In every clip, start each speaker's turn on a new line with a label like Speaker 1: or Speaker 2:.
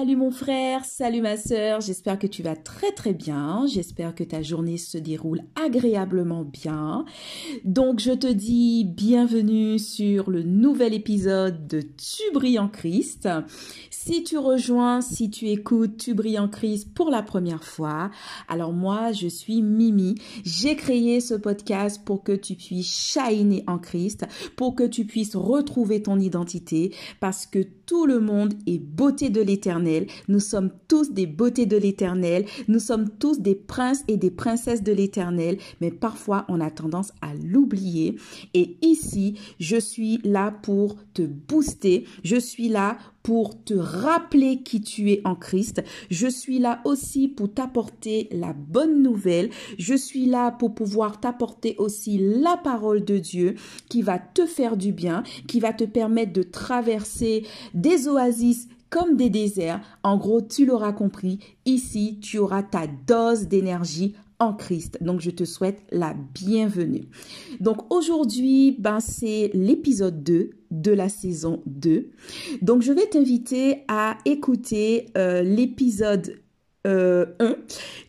Speaker 1: Salut mon frère, salut ma sœur, j'espère que tu vas très très bien, j'espère que ta journée se déroule agréablement bien. Donc je te dis bienvenue sur le nouvel épisode de Tu brilles en Christ. Si tu rejoins, si tu écoutes Tu brilles en Christ pour la première fois, alors moi je suis Mimi. J'ai créé ce podcast pour que tu puisses shiner en Christ, pour que tu puisses retrouver ton identité parce que tout le monde est beauté de l'éternel. Nous sommes tous des beautés de l'éternel. Nous sommes tous des princes et des princesses de l'éternel. Mais parfois, on a tendance à l'oublier. Et ici, je suis là pour te booster. Je suis là pour te rappeler qui tu es en Christ. Je suis là aussi pour t'apporter la bonne nouvelle. Je suis là pour pouvoir t'apporter aussi la parole de Dieu qui va te faire du bien, qui va te permettre de traverser des oasis comme des déserts. En gros, tu l'auras compris, ici, tu auras ta dose d'énergie en Christ. Donc, je te souhaite la bienvenue. Donc, aujourd'hui, ben, c'est l'épisode 2 de la saison 2. Donc, je vais t'inviter à écouter euh, l'épisode 1 euh,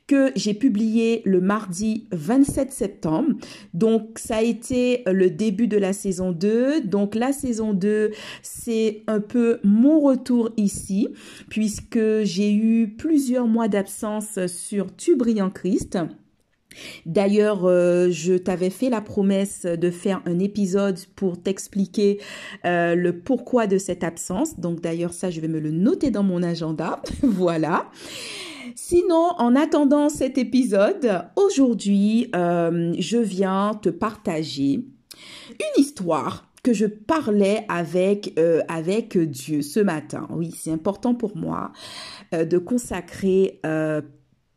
Speaker 1: que j'ai publié le mardi 27 septembre. Donc ça a été le début de la saison 2. Donc la saison 2, c'est un peu mon retour ici puisque j'ai eu plusieurs mois d'absence sur Tu brilles en Christ. D'ailleurs, euh, je t'avais fait la promesse de faire un épisode pour t'expliquer euh, le pourquoi de cette absence. Donc d'ailleurs, ça, je vais me le noter dans mon agenda. voilà. Sinon, en attendant cet épisode, aujourd'hui, euh, je viens te partager une histoire que je parlais avec avec Dieu ce matin. Oui, c'est important pour moi de consacrer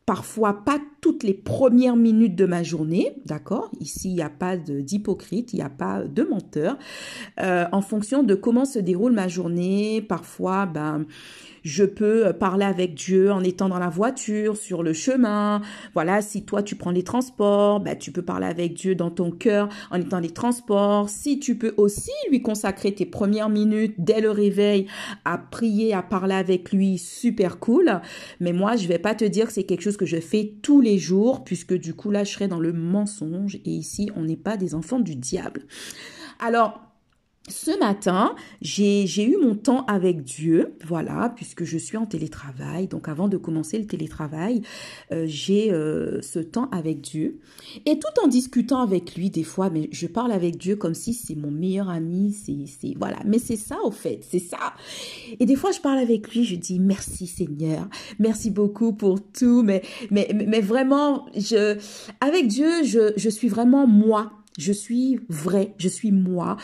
Speaker 1: parfois pas toutes les premières minutes de ma journée, d'accord? Ici, il n'y a pas d'hypocrite, il n'y a pas de menteur. Euh, en fonction de comment se déroule ma journée, parfois, ben, je peux parler avec Dieu en étant dans la voiture, sur le chemin. Voilà, si toi tu prends les transports, bah, tu peux parler avec Dieu dans ton cœur en étant les transports. Si tu peux aussi lui consacrer tes premières minutes dès le réveil à prier, à parler avec lui, super cool. Mais moi, je vais pas te dire que c'est quelque chose que je fais tous les jours puisque du coup là, je serais dans le mensonge et ici, on n'est pas des enfants du diable. Alors, ce matin, j'ai eu mon temps avec Dieu, voilà, puisque je suis en télétravail. Donc avant de commencer le télétravail, euh, j'ai euh, ce temps avec Dieu. Et tout en discutant avec lui, des fois, mais je parle avec Dieu comme si c'est mon meilleur ami, c'est voilà. Mais c'est ça au fait, c'est ça. Et des fois, je parle avec lui, je dis merci Seigneur, merci beaucoup pour tout, mais mais mais vraiment, je avec Dieu, je je suis vraiment moi je suis vrai, je suis moi.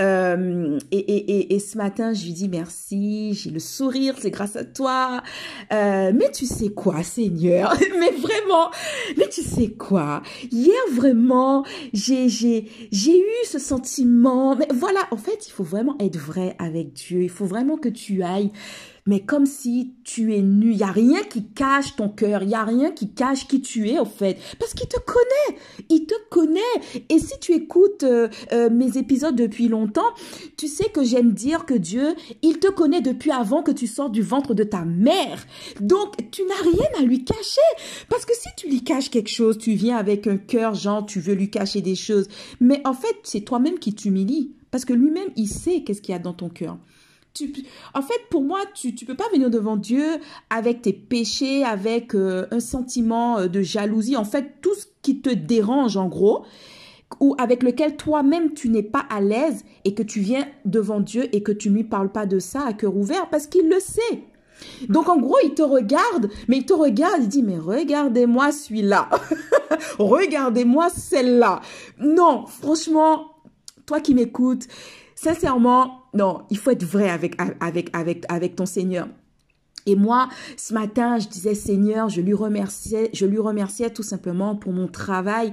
Speaker 1: Euh, et, et, et, ce matin, je lui dis merci, j'ai le sourire, c'est grâce à toi. Euh, mais tu sais quoi, Seigneur? Mais vraiment, mais tu sais quoi? Hier, vraiment, j'ai j'ai j'ai eu ce sentiment. Mais voilà, en fait, il faut vraiment être vrai avec Dieu. Il faut vraiment que tu ailles mais comme si tu es nu. Il y a rien qui cache ton cœur, il y a rien qui cache qui tu es au fait, parce qu'il te connaît, il te connaît. Et si tu écoutes euh, euh, mes épisodes depuis longtemps, tu sais que j'aime dire que Dieu, il te connaît depuis avant que tu sors du ventre de ta mère. Donc tu n'as rien à lui cacher, parce que si tu lui caches quelque chose, tu viens avec un cœur genre tu veux lui cacher des choses, mais en fait c'est toi-même qui t'humilie, parce que lui-même il sait qu'est-ce qu'il y a dans ton cœur en fait, pour moi, tu ne peux pas venir devant Dieu avec tes péchés, avec euh, un sentiment euh, de jalousie, en fait, tout ce qui te dérange, en gros, ou avec lequel toi-même tu n'es pas à l'aise et que tu viens devant Dieu et que tu ne lui parles pas de ça à cœur ouvert parce qu'il le sait. Donc en gros, il te regarde, mais il te regarde, il dit, mais regardez-moi celui-là. regardez-moi celle-là. Non, franchement, toi qui m'écoutes, sincèrement, non, il faut être vrai avec, avec, avec, avec ton Seigneur. Et moi, ce matin, je disais, Seigneur, je lui remerciais, je lui remerciais tout simplement pour mon travail.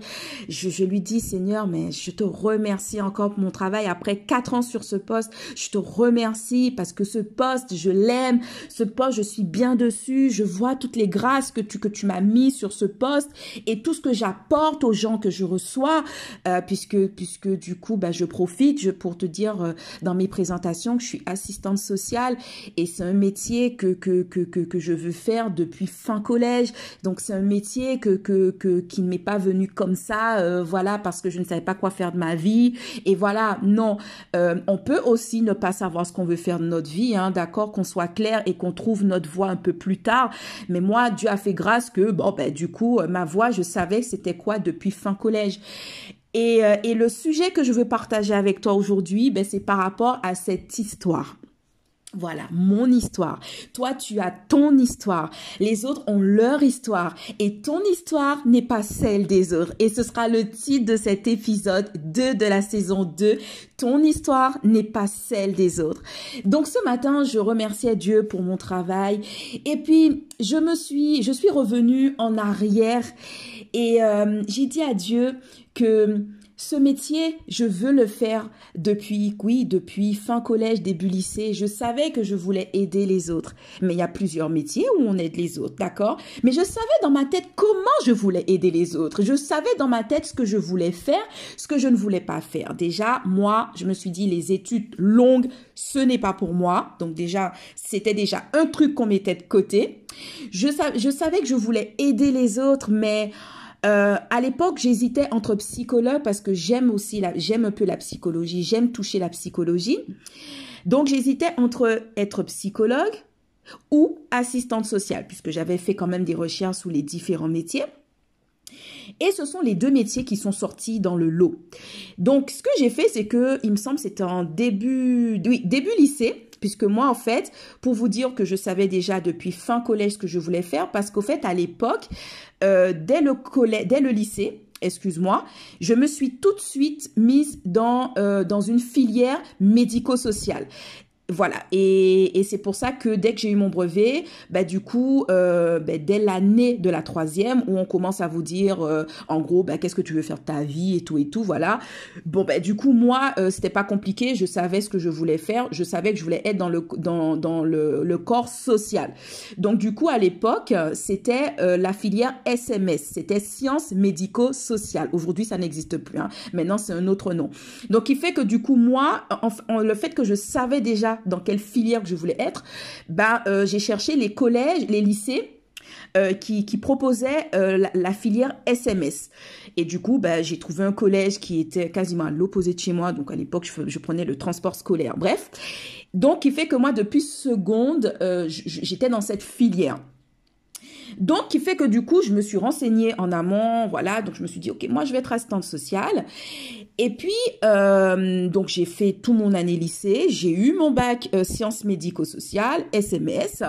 Speaker 1: Je, je lui dis, Seigneur, mais je te remercie encore pour mon travail. Après quatre ans sur ce poste, je te remercie parce que ce poste, je l'aime. Ce poste, je suis bien dessus. Je vois toutes les grâces que tu, que tu m'as mis sur ce poste et tout ce que j'apporte aux gens que je reçois, euh, puisque, puisque du coup, bah, je profite je, pour te dire euh, dans mes présentations que je suis assistante sociale et c'est un métier que, que, que, je veux faire depuis fin collège. Donc c'est un métier que, que, que qui ne m'est pas venu comme ça, euh, voilà, parce que je ne savais pas quoi faire de ma vie. Et voilà, non, euh, on peut aussi ne pas savoir ce qu'on veut faire de notre vie, hein, d'accord, qu'on soit clair et qu'on trouve notre voie un peu plus tard. Mais moi, Dieu a fait grâce que, bon, ben, du coup, ma voie, je savais c'était quoi depuis fin collège. Et, et, le sujet que je veux partager avec toi aujourd'hui, ben, c'est par rapport à cette histoire. Voilà, mon histoire. Toi, tu as ton histoire. Les autres ont leur histoire. Et ton histoire n'est pas celle des autres. Et ce sera le titre de cet épisode 2 de la saison 2. Ton histoire n'est pas celle des autres. Donc ce matin, je remerciais Dieu pour mon travail. Et puis, je me suis, je suis revenue en arrière. Et euh, j'ai dit à Dieu que ce métier, je veux le faire depuis, oui, depuis fin collège, début lycée. Je savais que je voulais aider les autres. Mais il y a plusieurs métiers où on aide les autres, d'accord? Mais je savais dans ma tête comment je voulais aider les autres. Je savais dans ma tête ce que je voulais faire, ce que je ne voulais pas faire. Déjà, moi, je me suis dit, les études longues, ce n'est pas pour moi. Donc déjà, c'était déjà un truc qu'on mettait de côté. Je, je savais que je voulais aider les autres, mais euh, à l'époque, j'hésitais entre psychologue parce que j'aime aussi, j'aime un peu la psychologie, j'aime toucher la psychologie. Donc, j'hésitais entre être psychologue ou assistante sociale, puisque j'avais fait quand même des recherches sous les différents métiers. Et ce sont les deux métiers qui sont sortis dans le lot. Donc, ce que j'ai fait, c'est que, il me semble, c'était en début, début lycée, puisque moi, en fait, pour vous dire que je savais déjà depuis fin collège ce que je voulais faire, parce qu'au fait, à l'époque, euh, dès le lycée, excuse-moi, je me suis tout de suite mise dans, euh, dans une filière médico-sociale. Voilà, et, et c'est pour ça que dès que j'ai eu mon brevet, bah, du coup, euh, bah, dès l'année de la troisième, où on commence à vous dire, euh, en gros, bah, qu'est-ce que tu veux faire de ta vie et tout et tout, voilà. Bon, bah, du coup, moi, euh, c'était pas compliqué, je savais ce que je voulais faire, je savais que je voulais être dans le, dans, dans le, le corps social. Donc, du coup, à l'époque, c'était la filière SMS, c'était sciences médico-sociales. Aujourd'hui, ça n'existe plus, hein. maintenant, c'est un autre nom. Donc, il fait que, du coup, moi, en, le fait que je savais déjà dans quelle filière que je voulais être, bah, euh, j'ai cherché les collèges, les lycées euh, qui, qui proposaient euh, la, filière SMS. Et du coup, bah, j'ai trouvé un collège qui était quasiment à l'opposé de chez moi. Donc à l'époque, je, prenais le transport scolaire. Bref. Donc, il fait que moi, depuis seconde, j'étais dans cette filière. Donc, qui fait que du coup, je me suis renseignée en amont, voilà. Donc, je me suis dit, ok, moi, je vais être assistante sociale. Et puis, euh, donc, j'ai fait tout mon année lycée. J'ai eu mon bac euh, sciences médico-sociales, SMS.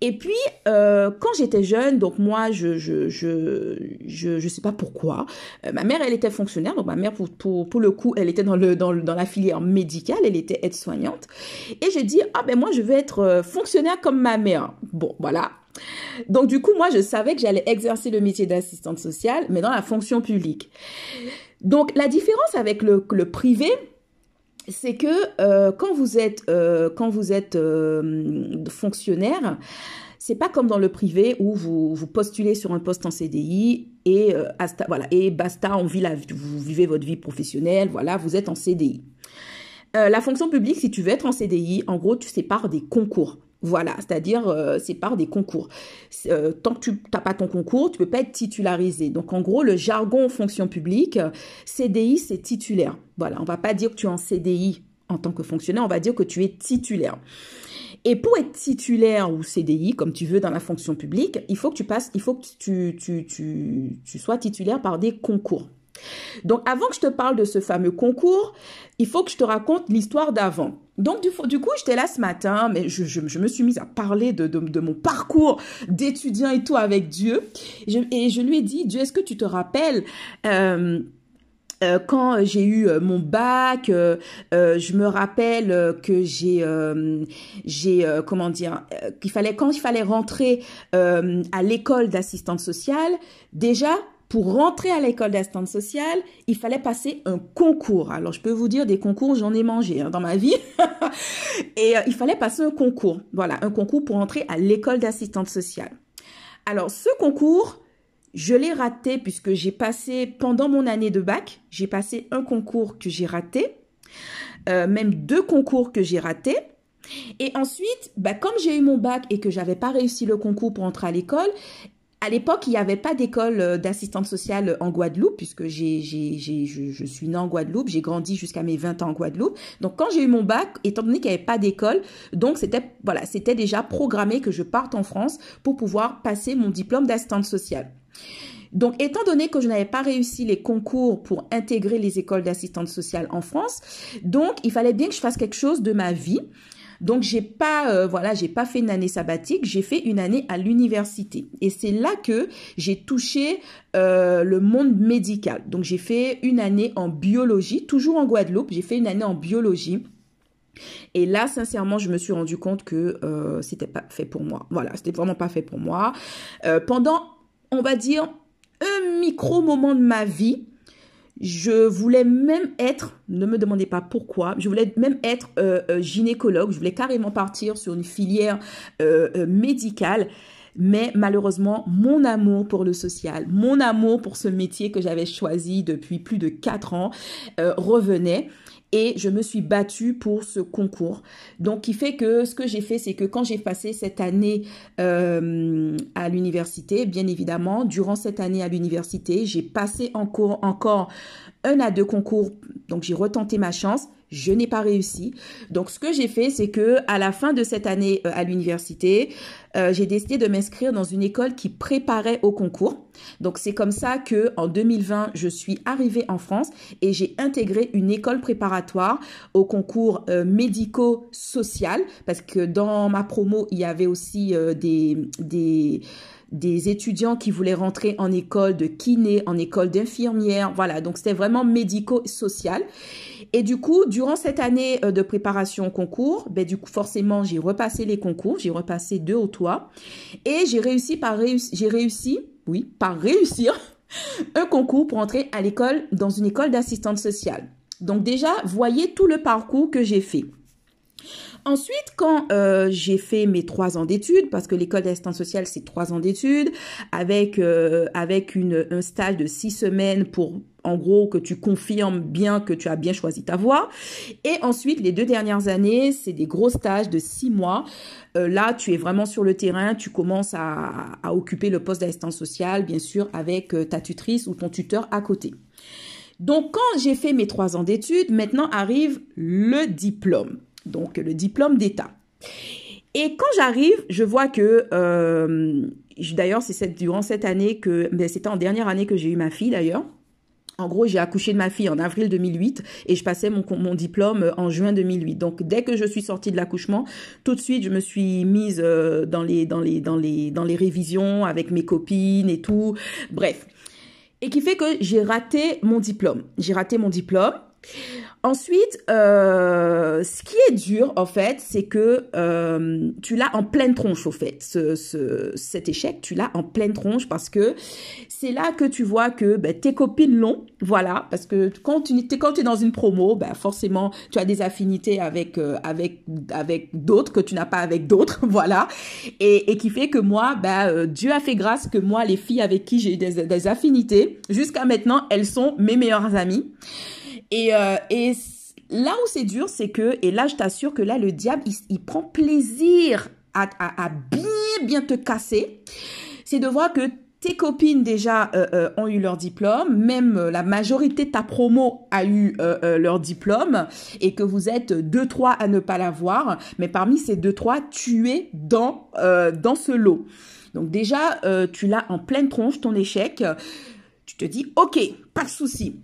Speaker 1: Et puis, euh, quand j'étais jeune, donc moi, je je je je, sais pas pourquoi. Ma mère, elle était fonctionnaire. Donc, ma mère, pour, pour, pour le coup, elle était dans dans, la filière médicale. Elle était aide-soignante. Et j'ai dit, ah ben moi, je vais être fonctionnaire comme ma mère. Bon, voilà. Donc du coup, moi, je savais que j'allais exercer le métier d'assistante sociale, mais dans la fonction publique. Donc la différence avec le, privé, c'est que euh, quand vous êtes, euh, quand vous euh, fonctionnaire, c'est pas comme dans le privé où vous, postulez sur un poste en CDI et hasta, voilà et basta, on vit la, vous vivez votre vie professionnelle, voilà, vous êtes en CDI. la fonction publique, si tu veux être en CDI, en gros, tu sépares des concours. Voilà, c'est-à-dire euh, c'est par des concours. Euh, tant que tu n'as pas ton concours, tu peux pas être titularisé. Donc en gros, le jargon fonction publique, CDI, c'est titulaire. Voilà, on va pas dire que tu es en CDI en tant que fonctionnaire, on va dire que tu es titulaire. Et pour être titulaire ou CDI, comme tu veux dans la fonction publique, il faut que tu passes, il faut que tu sois titulaire par des concours. Donc avant que je te parle de ce fameux concours, il faut que je te raconte l'histoire d'avant. Donc du, coup, j'étais là ce matin, mais je, me suis mise à parler de, mon parcours d'étudiant et tout avec Dieu. Et je, lui ai dit, Dieu, est-ce que tu te rappelles euh, euh, quand j'ai eu euh, mon bac, je me rappelle que j'ai, j'ai comment dire, qu'il fallait quand il fallait rentrer à l'école d'assistante sociale, déjà pour rentrer à l'école d'assistante sociale, il fallait passer un concours. Alors, je peux vous dire, des concours, j'en ai mangé hein, dans ma vie. et euh, il fallait passer un concours. Voilà, un concours pour entrer à l'école d'assistante sociale. Alors, ce concours, je l'ai raté puisque j'ai passé, pendant mon année de bac, j'ai passé un concours que j'ai raté, euh, même deux concours que j'ai ratés. Et ensuite, bah, comme j'ai eu mon bac et que j'avais pas réussi le concours pour entrer à l'école, à l'époque, il n'y avait pas d'école euh, d'assistante sociale en Guadeloupe, puisque j'ai, j'ai, je, je, suis née en Guadeloupe, j'ai grandi jusqu'à mes 20 ans en Guadeloupe. Donc, quand j'ai eu mon bac, étant donné qu'il n'y avait pas d'école, donc c'était, voilà, c'était déjà programmé que je parte en France pour pouvoir passer mon diplôme d'assistante sociale. Donc, étant donné que je n'avais pas réussi les concours pour intégrer les écoles d'assistante sociale en France, donc il fallait bien que je fasse quelque chose de ma vie. Donc j'ai pas euh, voilà, j'ai pas fait une année sabbatique, j'ai fait une année à l'université et c'est là que j'ai touché euh, le monde médical. Donc j'ai fait une année en biologie, toujours en Guadeloupe, j'ai fait une année en biologie. Et là, sincèrement, je me suis rendu compte que euh, c'était pas fait pour moi. Voilà, c'était vraiment pas fait pour moi. Euh, pendant, on va dire, un micro moment de ma vie, je voulais même être, ne me demandez pas pourquoi, je voulais même être euh, euh, gynécologue, je voulais carrément partir sur une filière euh, médicale. Mais malheureusement, mon amour pour le social, mon amour pour ce métier que j'avais choisi depuis plus de quatre ans revenait et je me suis battue pour ce concours. Donc, qui fait que ce que j'ai fait, c'est que quand j'ai passé cette année euh, à l'université, bien évidemment, durant cette année à l'université, j'ai passé encore, un à deux concours. Donc, j'ai retenté ma chance. Je n'ai pas réussi. Donc, ce que j'ai fait, c'est que à la fin de cette année euh, à l'université, euh, j'ai décidé de m'inscrire dans une école qui préparait au concours. Donc, c'est comme ça que en 2020, je suis arrivée en France et j'ai intégré une école préparatoire au concours euh, médico-social parce que dans ma promo, il y avait aussi des des des étudiants qui voulaient rentrer en école de kiné, en école d'infirmière. Voilà, donc c'était vraiment médico-social. Et du coup, durant cette année euh, de préparation au concours, ben, du coup, forcément, j'ai repassé les concours, j'ai repassé deux au Et j'ai réussi par réussir, j'ai réussi, oui, par réussir un concours pour entrer à l'école, dans une école d'assistante sociale. Donc déjà, voyez tout le parcours que j'ai fait. Ensuite, quand euh, j'ai fait mes trois ans d'études, parce que l'école d'assistance sociale, c'est trois ans d'études, avec, euh, avec une, un stage de six semaines pour en gros que tu confirmes bien que tu as bien choisi ta voie. Et ensuite, les deux dernières années, c'est des gros stages de six mois. Euh, là, tu es vraiment sur le terrain, tu commences à, occuper le poste d'assistance sociale, bien sûr, avec ta tutrice ou ton tuteur à côté. Donc, quand j'ai fait mes trois ans d'études, maintenant arrive le diplôme donc le diplôme d'État. Et quand j'arrive, je vois que, euh, d'ailleurs, c'est durant cette année que, ben, c'était en dernière année que j'ai eu ma fille d'ailleurs. En gros, j'ai accouché de ma fille en avril 2008 et je passais mon, diplôme en juin 2008. Donc, dès que je suis sortie de l'accouchement, tout de suite, je me suis mise euh, dans les, dans les, dans les, dans les révisions avec mes copines et tout. Bref. Et qui fait que j'ai raté mon diplôme. J'ai raté mon diplôme. Ensuite, euh, ce qui est dur, en fait, c'est que euh, tu l'as en pleine tronche, au fait. Ce, cet échec, tu l'as en pleine tronche parce que c'est là que tu vois que ben, tes copines l'ont, voilà. Parce que quand tu quand es dans une promo, ben, forcément, tu as des affinités avec euh, avec avec d'autres que tu n'as pas avec d'autres, voilà. Et, et qui fait que moi, ben, Dieu a fait grâce que moi, les filles avec qui j'ai des, des affinités, jusqu'à maintenant, elles sont mes meilleures amies. Et, euh, et là où c'est dur, c'est que, et là je t'assure que là le diable, il, prend plaisir à, à, à, bien, bien te casser. C'est de voir que tes copines déjà euh, euh, ont eu leur diplôme, même la majorité de ta promo a eu leur diplôme et que vous êtes deux trois à ne pas l'avoir, mais parmi ces deux trois, tu es dans dans ce lot. Donc déjà, tu l'as en pleine tronche ton échec. Tu te dis ok, pas de souci.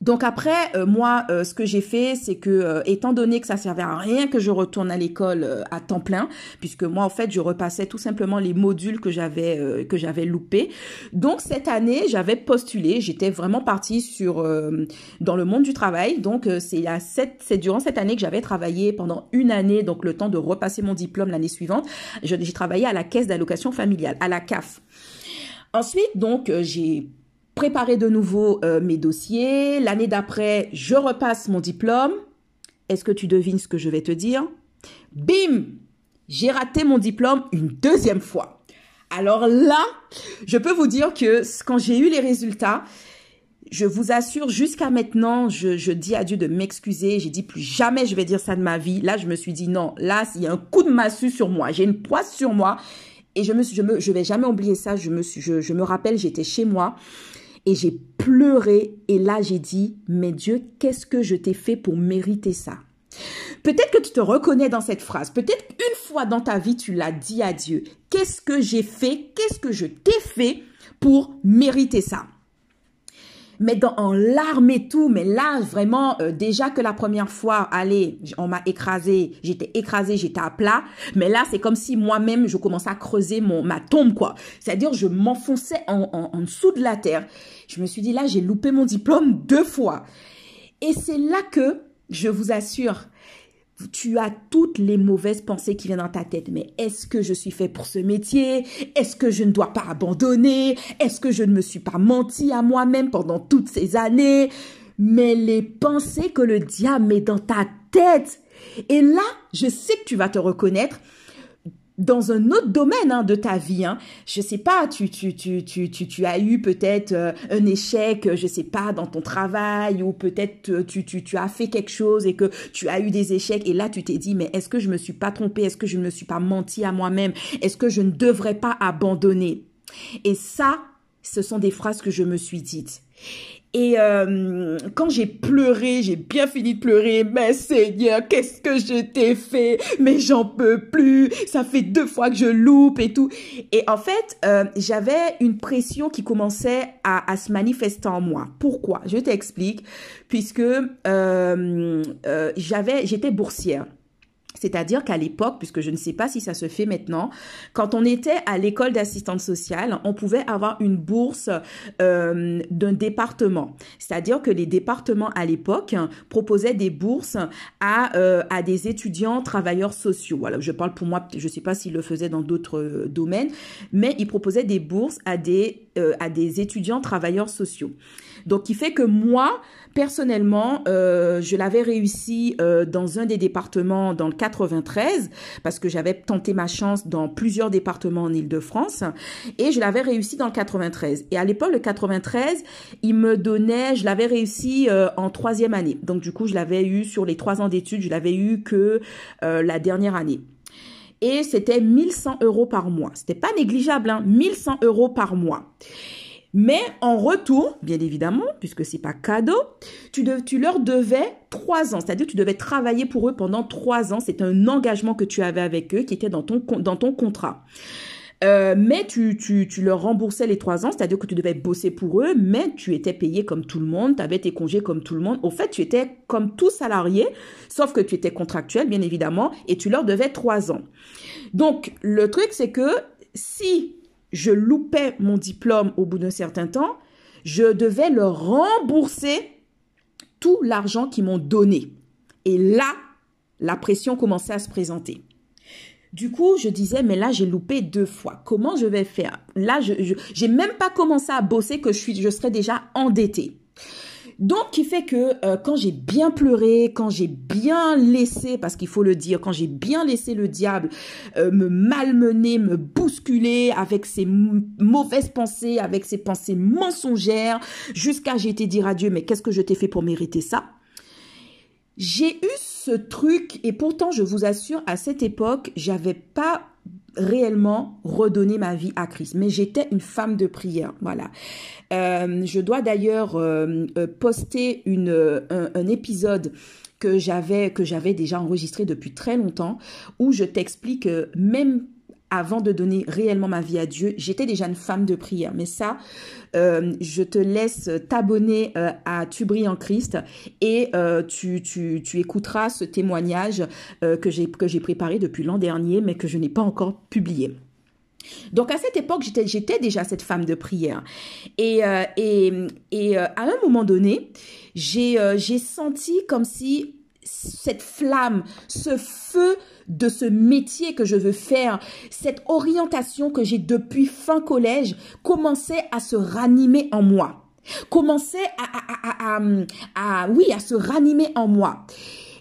Speaker 1: Donc après, euh, moi, euh, ce que j'ai fait, c'est que, euh, étant donné que ça servait à rien que je retourne à l'école à temps plein, puisque moi, en fait, je repassais tout simplement les modules que j'avais que j'avais loupés. Donc cette année, j'avais postulé, j'étais vraiment partie sur dans le monde du travail. Donc c'est à c'est durant cette année que j'avais travaillé pendant une année, donc le temps de repasser mon diplôme l'année suivante. J'ai travaillé à la caisse d'allocation familiale, à la CAF. Ensuite, donc, j'ai préparer de nouveau euh, mes dossiers. L'année d'après, je repasse mon diplôme. Est-ce que tu devines ce que je vais te dire? Bim J'ai raté mon diplôme une deuxième fois. Alors là, je peux vous dire que quand j'ai eu les résultats, je vous assure, jusqu'à maintenant, je, dis à Dieu de m'excuser. J'ai dit plus jamais je vais dire ça de ma vie. Là, je me suis dit non. Là, il y a un coup de massue sur moi. J'ai une poisse sur moi. Et je me vais jamais oublier ça. Je me rappelle, j'étais chez moi et j'ai pleuré. Et là, j'ai dit, mais Dieu, qu'est-ce que je t'ai fait pour mériter ça? Peut-être que tu te reconnais dans cette phrase. Peut-être une fois dans ta vie, tu l'as dit à Dieu. Qu'est-ce que j'ai fait? Qu'est-ce que je t'ai fait pour mériter ça? Mais dans, en larmes et tout. Mais là, vraiment, euh, déjà que la première fois, allez, on m'a écrasé, j'étais écrasé, j'étais à plat. Mais là, c'est comme si moi-même, je commençais à creuser mon, ma tombe, quoi. C'est-à-dire, je m'enfonçais en, en, en dessous de la terre. Je me suis dit, là, j'ai loupé mon diplôme deux fois. Et c'est là que, je vous assure, tu as toutes les mauvaises pensées qui viennent dans ta tête. Mais est-ce que je suis fait pour ce métier? Est-ce que je ne dois pas abandonner? Est-ce que je ne me suis pas menti à moi-même pendant toutes ces années? Mais les pensées que le diable met dans ta tête. Et là, je sais que tu vas te reconnaître dans un autre domaine hein, de ta vie. Hein. Je sais pas, tu, tu, tu, tu, tu, tu as eu peut-être euh, un échec, je sais pas, dans ton travail, ou peut-être euh, tu, tu, tu as fait quelque chose et que tu as eu des échecs, et là tu t'es dit, mais est-ce que je me suis pas trompée, est-ce que je ne me suis pas menti à moi-même, est-ce que je ne devrais pas abandonner? Et ça, ce sont des phrases que je me suis dites. Et euh, quand j'ai pleuré, j'ai bien fini de pleurer. Mais Seigneur, qu'est-ce que je t'ai fait? Mais j'en peux plus. Ça fait deux fois que je loupe et tout. Et en fait, euh, j'avais une pression qui commençait à, se manifester en moi. Pourquoi? Je t'explique. Puisque euh j'avais, j'étais boursière. C'est-à-dire qu'à l'époque, puisque je ne sais pas si ça se fait maintenant, quand on était à l'école d'assistante sociale, on pouvait avoir une bourse euh, d'un département. C'est-à-dire que les départements à l'époque proposaient des bourses à, euh, à des étudiants travailleurs sociaux. Voilà, je parle pour moi, je ne sais pas s'ils le faisaient dans d'autres euh, domaines, mais ils proposaient des bourses à des, euh, à des étudiants travailleurs sociaux. Donc, qui fait que moi, personnellement, euh, je l'avais réussi euh, dans un des départements dans le 93 parce que j'avais tenté ma chance dans plusieurs départements en Île-de-France et je l'avais réussi dans le 93. Et à l'époque, le 93, il me donnait, je l'avais réussi euh, en troisième année. Donc, du coup, je l'avais eu sur les trois ans d'études, je l'avais eu que la dernière année et c'était 1100 euros par mois. C'était pas négligeable, hein, 1100 euros par mois. Mais en retour, bien évidemment, puisque c'est pas cadeau, tu, leur devais trois ans. C'est-à-dire tu devais travailler pour eux pendant trois ans. C'est un engagement que tu avais avec eux qui était dans ton, dans contrat. Euh, mais tu, tu, tu leur remboursais les trois ans, c'est-à-dire que tu devais bosser pour eux, mais tu étais payé comme tout le monde, tu avais tes congés comme tout le monde. Au fait, tu étais comme tout salarié, sauf que tu étais contractuel, bien évidemment, et tu leur devais trois ans. Donc, le truc, c'est que si je loupais mon diplôme au bout d'un certain temps, je devais leur rembourser tout l'argent qu'ils m'ont donné. Et là, la pression commençait à se présenter. Du coup, je disais, mais là, j'ai loupé deux fois. Comment je vais faire? Là, je n'ai même pas commencé à bosser que je, serais déjà endettée. Donc, qui fait que euh, quand j'ai bien pleuré, quand j'ai bien laissé, parce qu'il faut le dire, quand j'ai bien laissé le diable euh, me malmener, me bousculer avec ses mauvaises pensées, avec ses pensées mensongères, jusqu'à j'ai été dire à Dieu, mais qu'est-ce que je t'ai fait pour mériter ça? J'ai eu ce truc, et pourtant, je vous assure, à cette époque, j'avais pas réellement redonner ma vie à Christ. Mais j'étais une femme de prière, voilà. Euh, je dois d'ailleurs euh, euh poster une, un, épisode que j'avais que j'avais déjà enregistré depuis très longtemps où je t'explique même avant de donner réellement ma vie à Dieu, j'étais déjà une femme de prière. Mais ça, euh, je te laisse t'abonner euh, à Tu brilles en Christ et euh, tu, tu, tu, écouteras ce témoignage que j'ai préparé depuis l'an dernier, mais que je n'ai pas encore publié. Donc à cette époque, j'étais, déjà cette femme de prière. Et, et, et à un moment donné, j'ai senti comme si cette flamme, ce feu de ce métier que je veux faire, cette orientation que j'ai depuis fin collège commençait à se ranimer en moi. Commençait à, à, à, à, oui, à se ranimer en moi.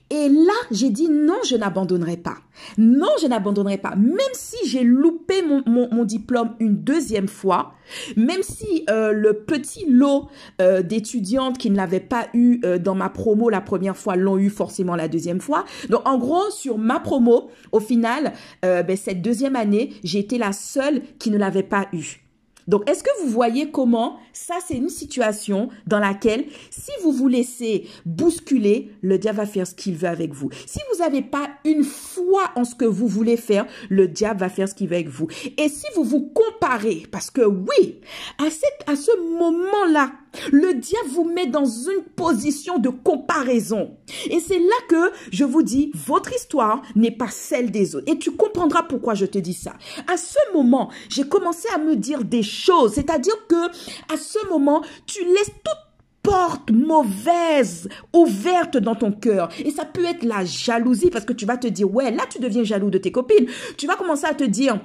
Speaker 1: Et là, j'ai dit non, je n'abandonnerai pas. Non, je n'abandonnerai pas. Même si j'ai loupé mon, diplôme une deuxième fois, même si euh, le petit lot euh, d'étudiantes qui ne l'avaient pas eu euh, dans ma promo la première fois l'ont eu forcément la deuxième fois. Donc en gros, sur ma promo, au final, ben, cette deuxième année, j'ai été la seule qui ne l'avait pas eu. Donc, est-ce que vous voyez comment ça, c'est une situation dans laquelle, si vous vous laissez bousculer, le diable va faire ce qu'il veut avec vous. Si vous n'avez pas une foi en ce que vous voulez faire, le diable va faire ce qu'il veut avec vous. Et si vous vous comparez, parce que oui, à, cette, à ce moment-là, le diable vous met dans une position de comparaison. Et c'est là que je vous dis, votre histoire n'est pas celle des autres. Et tu comprendras pourquoi je te dis ça. À ce moment, j'ai commencé à me dire des choses. C'est-à-dire que, à ce moment, tu laisses toute porte mauvaise ouverte dans ton cœur. Et ça peut être la jalousie parce que tu vas te dire, ouais, là tu deviens jaloux de tes copines. Tu vas commencer à te dire,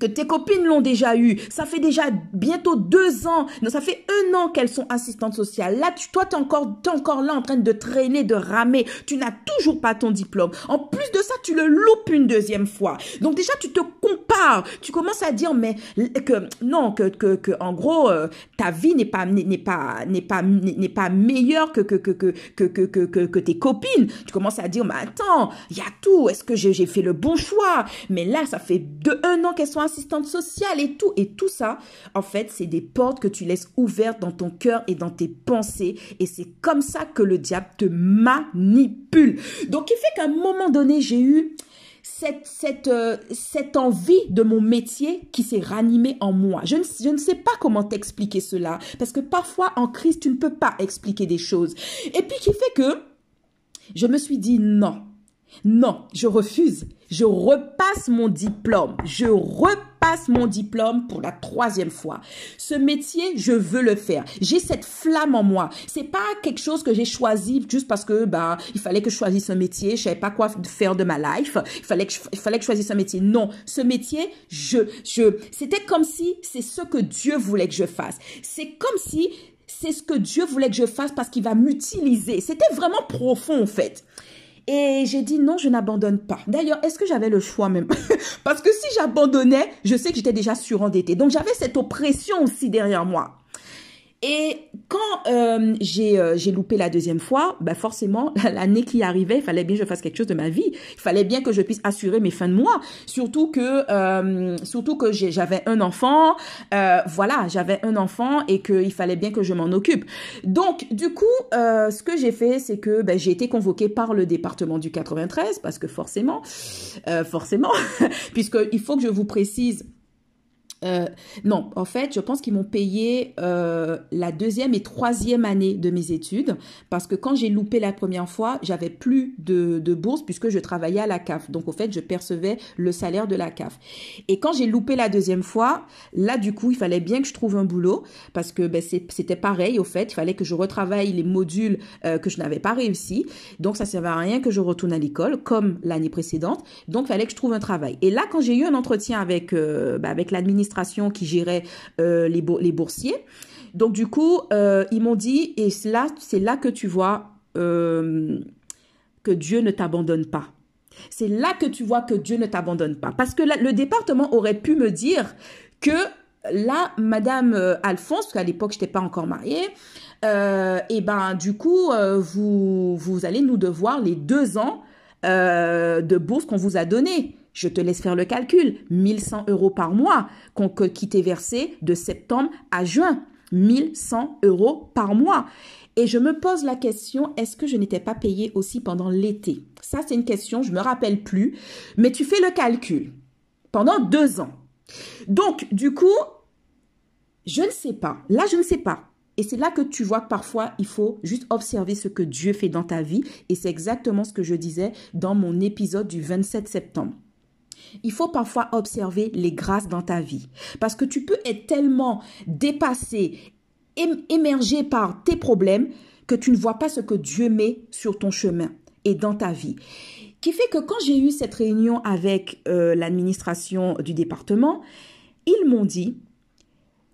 Speaker 1: que tes copines l'ont déjà eu. Ça fait déjà bientôt deux ans. Non, ça fait un an qu'elles sont assistantes sociales. Là, tu, toi, t'es encore, es encore là en train de traîner, de ramer. Tu n'as toujours pas ton diplôme. En plus de ça, tu le loupes une deuxième fois. Donc déjà, tu te compares. Tu commences à dire, mais que non, que que, que en gros, euh, ta vie n'est pas n'est pas n'est pas n'est pas meilleure que que que que que que que, tes copines. Tu commences à dire, mais attends, il y a tout. Est-ce que j'ai fait le bon choix? Mais là, ça fait deux un an qu'elles sont assistante sociale et tout. Et tout ça, en fait, c'est des portes que tu laisses ouvertes dans ton cœur et dans tes pensées. Et c'est comme ça que le diable te manipule. Donc, il fait qu'à un moment donné, j'ai eu cette, cette, euh, cette envie de mon métier qui s'est ranimée en moi. Je ne, je ne sais pas comment t'expliquer cela, parce que parfois en Christ, tu ne peux pas expliquer des choses. Et puis qui fait que je me suis dit non, non, je refuse. Je repasse mon diplôme. Je repasse mon diplôme pour la troisième fois. Ce métier, je veux le faire. J'ai cette flamme en moi. C'est pas quelque chose que j'ai choisi juste parce que bah il fallait que je choisisse un métier. Je savais pas quoi faire de ma life. Il fallait que je, fallait que je choisisse un métier. Non, ce métier, je je c'était comme si c'est ce que Dieu voulait que je fasse. C'est comme si c'est ce que Dieu voulait que je fasse parce qu'il va m'utiliser. C'était vraiment profond en fait. Et j'ai dit non, je n'abandonne pas. D'ailleurs, est-ce que j'avais le choix même? Parce que si j'abandonnais, je sais que j'étais déjà surendettée. Donc j'avais cette oppression aussi derrière moi. Et quand euh, euh, j'ai loupé la deuxième fois, bah forcément, l'année qui arrivait, il fallait bien que je fasse quelque chose de ma vie. Il fallait bien que je puisse assurer mes fins de mois. Surtout que, euh, surtout que j'avais un enfant. Euh, voilà, j'avais un enfant et qu'il fallait bien que je m'en occupe. Donc, du coup, euh, ce que j'ai fait, c'est que ben, j'ai été convoquée par le département du 93 parce que forcément, euh, forcément, puisqu'il faut que je vous précise euh, non, en fait, je pense qu'ils m'ont payé euh, la deuxième et troisième année de mes études parce que quand j'ai loupé la première fois, j'avais plus de, bourse puisque je travaillais à la CAF. Donc, au fait, je percevais le salaire de la CAF. Et quand j'ai loupé la deuxième fois, là, du coup, il fallait bien que je trouve un boulot parce que ben, c'était pareil, au fait. Il fallait que je retravaille les modules euh, que je n'avais pas réussi. Donc, ça ne servait à rien que je retourne à l'école comme l'année précédente. Donc, il fallait que je trouve un travail. Et là, quand j'ai eu un entretien avec, ben, avec l'administration, qui gérait euh, les, les, boursiers. Donc du coup, euh, ils m'ont dit, et là, c'est là que tu vois euh, que Dieu ne t'abandonne pas. C'est là que tu vois que Dieu ne t'abandonne pas. Parce que le département aurait pu me dire que là, Madame Alphonse, qu'à l'époque, je n'étais pas encore mariée, et ben du coup, vous, vous allez nous devoir les deux ans de bourse qu'on vous a donné. Je te laisse faire le calcul. 1100 euros par mois qui t'est versé de septembre à juin. 1100 euros par mois. Et je me pose la question, est-ce que je n'étais pas payée aussi pendant l'été? Ça, c'est une question, je me rappelle plus. Mais tu fais le calcul. Pendant deux ans. Donc, du coup, je ne sais pas. Là, je ne sais pas. Et c'est là que tu vois que parfois, il faut juste observer ce que Dieu fait dans ta vie. Et c'est exactement ce que je disais dans mon épisode du 27 septembre. Il faut parfois observer les grâces dans ta vie. Parce que tu peux être tellement dépassé, émergé par tes problèmes, que tu ne vois pas ce que Dieu met sur ton chemin et dans ta vie. Qui fait que quand j'ai eu cette réunion avec euh, l'administration du département, ils m'ont dit,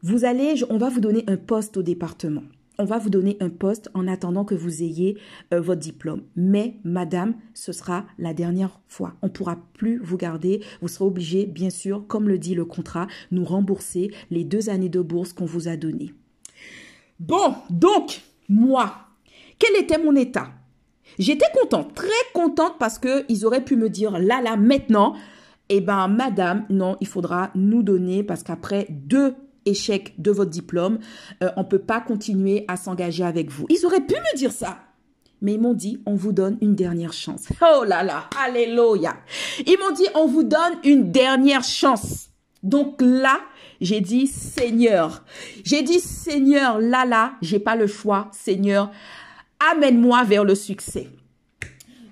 Speaker 1: vous allez, on va vous donner un poste au département. On va vous donner un poste en attendant que vous ayez euh, votre diplôme. Mais, madame, ce sera la dernière fois. On ne pourra plus vous garder. Vous serez obligé, bien sûr, comme le dit le contrat, nous rembourser les deux années de bourse qu'on vous a données. Bon, donc, moi, quel était mon état? J'étais contente, très contente parce qu'ils auraient pu me dire là, là, maintenant, eh ben, madame, non, il faudra nous donner parce qu'après deux échec de votre diplôme, euh, on ne peut pas continuer à s'engager avec vous. Ils auraient pu me dire ça. Mais ils m'ont dit, on vous donne une dernière chance. Oh là là, alléluia. Ils m'ont dit, on vous donne une dernière chance. Donc là, j'ai dit, Seigneur. J'ai dit, Seigneur, là, là, j'ai pas le choix. Seigneur, amène-moi vers le succès.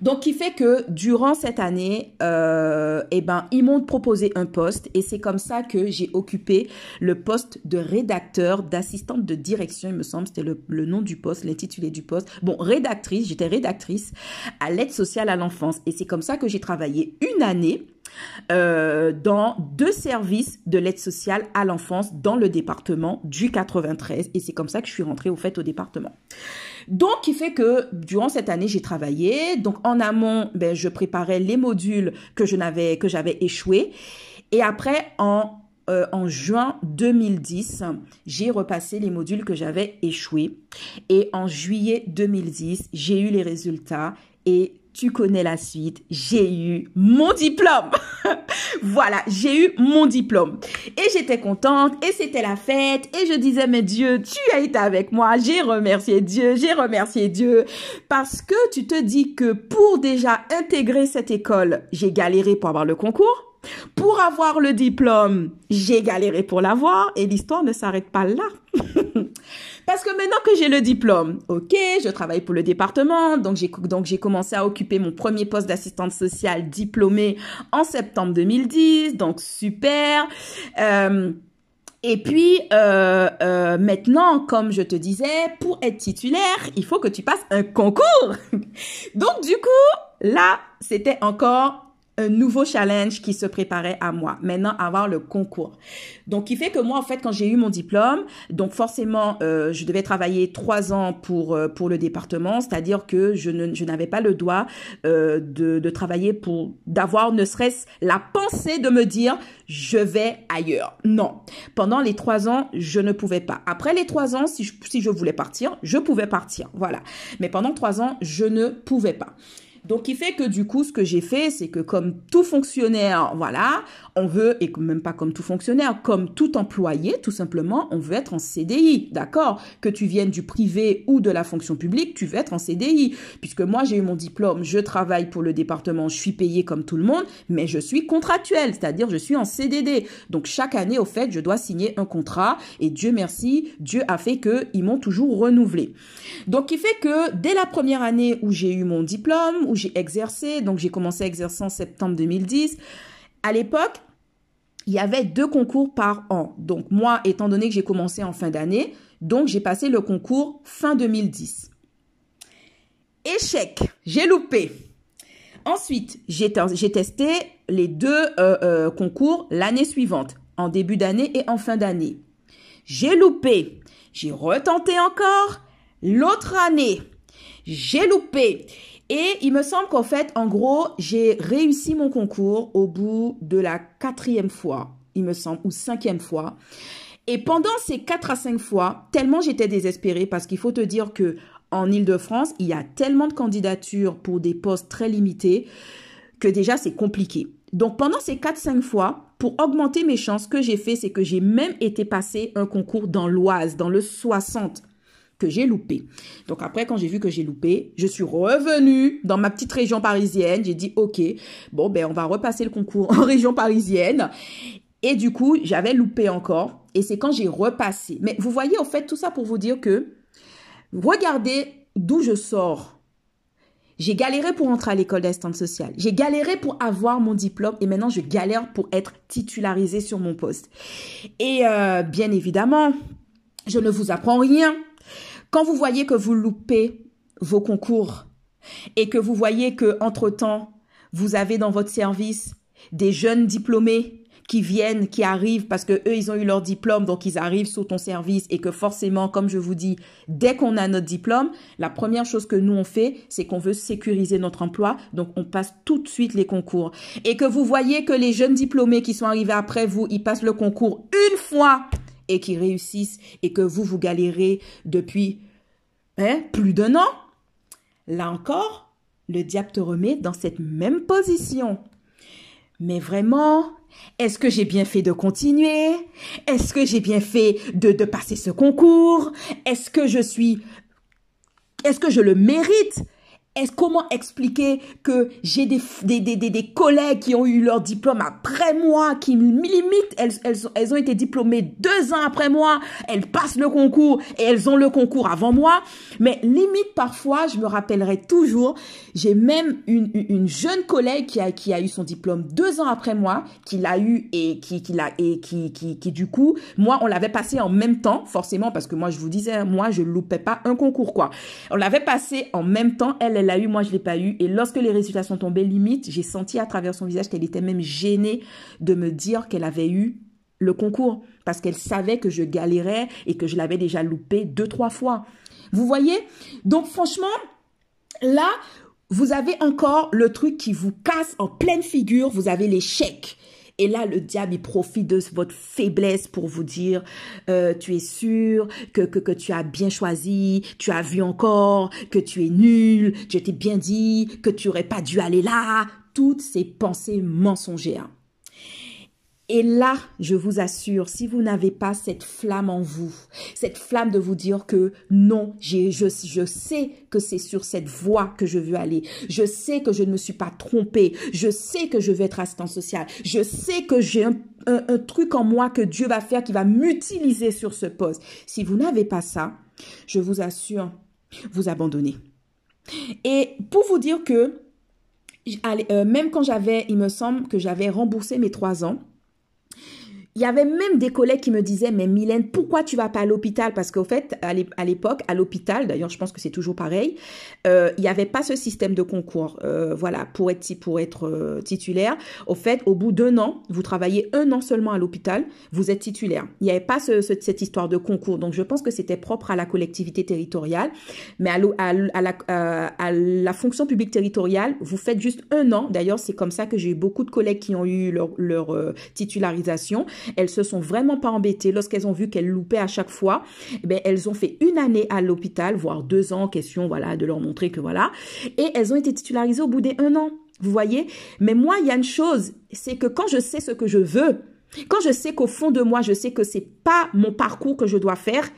Speaker 1: Donc, qui fait que durant cette année, euh, eh ben, ils m'ont proposé un poste et c'est comme ça que j'ai occupé le poste de rédacteur, d'assistante de direction, il me semble, c'était le, le, nom du poste, l'intitulé du poste. Bon, rédactrice, j'étais rédactrice à l'aide sociale à l'enfance et c'est comme ça que j'ai travaillé une année euh, dans deux services de l'aide sociale à l'enfance dans le département du 93 et c'est comme ça que je suis rentrée au fait au département. Donc, qui fait que durant cette année, j'ai travaillé. Donc, en amont, ben, je préparais les modules que je n'avais, que j'avais échoué. Et après, en euh, en juin 2010, j'ai repassé les modules que j'avais échoués. Et en juillet 2010, j'ai eu les résultats et tu connais la suite, j'ai eu mon diplôme. voilà, j'ai eu mon diplôme. Et j'étais contente et c'était la fête et je disais, mais Dieu, tu as été avec moi. J'ai remercié Dieu, j'ai remercié Dieu parce que tu te dis que pour déjà intégrer cette école, j'ai galéré pour avoir le concours. Pour avoir le diplôme, j'ai galéré pour l'avoir et l'histoire ne s'arrête pas là. Parce que maintenant que j'ai le diplôme, ok, je travaille pour le département, donc j'ai donc j'ai commencé à occuper mon premier poste d'assistante sociale diplômée en septembre 2010, donc super. Euh, et puis euh, euh, maintenant, comme je te disais, pour être titulaire, il faut que tu passes un concours. donc du coup, là, c'était encore un nouveau challenge qui se préparait à moi. Maintenant, avoir le concours. Donc, qui fait que moi, en fait, quand j'ai eu mon diplôme, donc forcément, euh, je devais travailler trois ans pour euh, pour le département, c'est-à-dire que je ne je n'avais pas le droit euh, de, de travailler pour d'avoir ne serait-ce la pensée de me dire je vais ailleurs. Non, pendant les trois ans, je ne pouvais pas. Après les trois ans, si je, si je voulais partir, je pouvais partir. Voilà. Mais pendant trois ans, je ne pouvais pas. Donc, qui fait que du coup, ce que j'ai fait, c'est que comme tout fonctionnaire, voilà, on veut, et même pas comme tout fonctionnaire, comme tout employé, tout simplement, on veut être en CDI, d'accord? Que tu viennes du privé ou de la fonction publique, tu veux être en CDI. Puisque moi, j'ai eu mon diplôme, je travaille pour le département, je suis payé comme tout le monde, mais je suis contractuel, c'est-à-dire je suis en CDD. Donc, chaque année, au fait, je dois signer un contrat, et Dieu merci, Dieu a fait qu'ils m'ont toujours renouvelé. Donc, qui fait que dès la première année où j'ai eu mon diplôme, où j'ai exercé. Donc, j'ai commencé à exercer en septembre 2010. À l'époque, il y avait deux concours par an. Donc, moi, étant donné que j'ai commencé en fin d'année, donc j'ai passé le concours fin 2010. Échec, j'ai loupé. Ensuite, j'ai testé les deux euh, euh, concours l'année suivante, en début d'année et en fin d'année. J'ai loupé. J'ai retenté encore l'autre année. J'ai loupé. Et il me semble qu'en fait, en gros, j'ai réussi mon concours au bout de la quatrième fois, il me semble, ou cinquième fois. Et pendant ces quatre à cinq fois, tellement j'étais désespérée parce qu'il faut te dire que en Ile-de-France, il y a tellement de candidatures pour des postes très limités que déjà c'est compliqué. Donc pendant ces 4-5 fois, pour augmenter mes chances, ce que j'ai fait, c'est que j'ai même été passer un concours dans l'Oise, dans le 60 que j'ai loupé. Donc après, quand j'ai vu que j'ai loupé, je suis revenue dans ma petite région parisienne. J'ai dit, OK, bon, ben, on va repasser le concours en région parisienne. Et du coup, j'avais loupé encore. Et c'est quand j'ai repassé. Mais vous voyez, au fait, tout ça pour vous dire que, regardez d'où je sors. J'ai galéré pour entrer à l'école d'assistante sociale. J'ai galéré pour avoir mon diplôme et maintenant je galère pour être titularisée sur mon poste. Et euh, bien évidemment, je ne vous apprends rien. Quand vous voyez que vous loupez vos concours et que vous voyez que entre-temps, vous avez dans votre service des jeunes diplômés qui viennent, qui arrivent parce que eux, ils ont eu leur diplôme, donc ils arrivent sous ton service et que forcément, comme je vous dis, dès qu'on a notre diplôme, la première chose que nous on fait, c'est qu'on veut sécuriser notre emploi, donc on passe tout de suite les concours. Et que vous voyez que les jeunes diplômés qui sont arrivés après vous, ils passent le concours une fois et qui réussissent et que vous, vous galérez depuis hein, plus d'un an. Là encore, le diable te remet dans cette même position. Mais vraiment, est-ce que j'ai bien fait de continuer? Est-ce que j'ai bien fait de, de passer ce concours? Est-ce que je suis... Est-ce que je le mérite? Comment expliquer que j'ai des, des, des, des, collègues qui ont eu leur diplôme après moi, qui limite, elles, elles, elles ont été diplômées deux ans après moi, elles passent le concours et elles ont le concours avant moi. Mais limite, parfois, je me rappellerai toujours, j'ai même une, une jeune collègue qui a, qui a eu son diplôme deux ans après moi, qui l'a eu et qui, qui l'a, et qui, qui, qui, du coup, moi, on l'avait passé en même temps, forcément, parce que moi, je vous disais, moi, je loupais pas un concours, quoi. On l'avait passé en même temps, elle, elle l'a eu, moi je l'ai pas eu. Et lorsque les résultats sont tombés, limite, j'ai senti à travers son visage qu'elle était même gênée de me dire qu'elle avait eu le concours parce qu'elle savait que je galérais et que je l'avais déjà loupé deux, trois fois. Vous voyez? Donc franchement, là, vous avez encore le truc qui vous casse en pleine figure, vous avez l'échec. Et là, le diable, il profite de votre faiblesse pour vous dire, euh, tu es sûr que, que, que tu as bien choisi, tu as vu encore que tu es nul, je t'ai bien dit que tu aurais pas dû aller là. Toutes ces pensées mensongères. Et là, je vous assure, si vous n'avez pas cette flamme en vous, cette flamme de vous dire que non, je, je sais que c'est sur cette voie que je veux aller. Je sais que je ne me suis pas trompée. Je sais que je veux être assistant social. Je sais que j'ai un, un truc en moi que Dieu va faire qui va m'utiliser sur ce poste. Si vous n'avez pas ça, je vous assure, vous abandonnez. Et pour vous dire que, euh, même quand j'avais, il me semble que j'avais remboursé mes trois ans, il y avait même des collègues qui me disaient, mais Mylène, pourquoi tu vas pas à l'hôpital? Parce qu'au fait, à l'époque, à l'hôpital, d'ailleurs, je pense que c'est toujours pareil, euh, il n'y avait pas ce système de concours. Euh, voilà, pour être, euh, titulaire. Au fait, au bout d'un an, vous travaillez un an seulement à l'hôpital, vous êtes titulaire. Il n'y avait pas ce, cette histoire de concours. Donc, je pense que c'était propre à la collectivité territoriale. Mais à, la, fonction publique territoriale, vous faites juste un an. D'ailleurs, c'est comme ça que j'ai eu beaucoup de collègues qui ont eu leur titularisation. Elles se sont vraiment pas embêtées lorsqu'elles ont vu qu'elles loupaient à chaque fois. Eh elles ont fait une année à l'hôpital, voire deux ans, question, voilà, de leur montrer que voilà. Et elles ont été titularisées au bout des un an. Vous voyez? Mais moi, il y a une chose, c'est que quand je sais ce que je veux, quand je sais qu'au fond de moi, je sais que c'est pas mon parcours que je dois faire,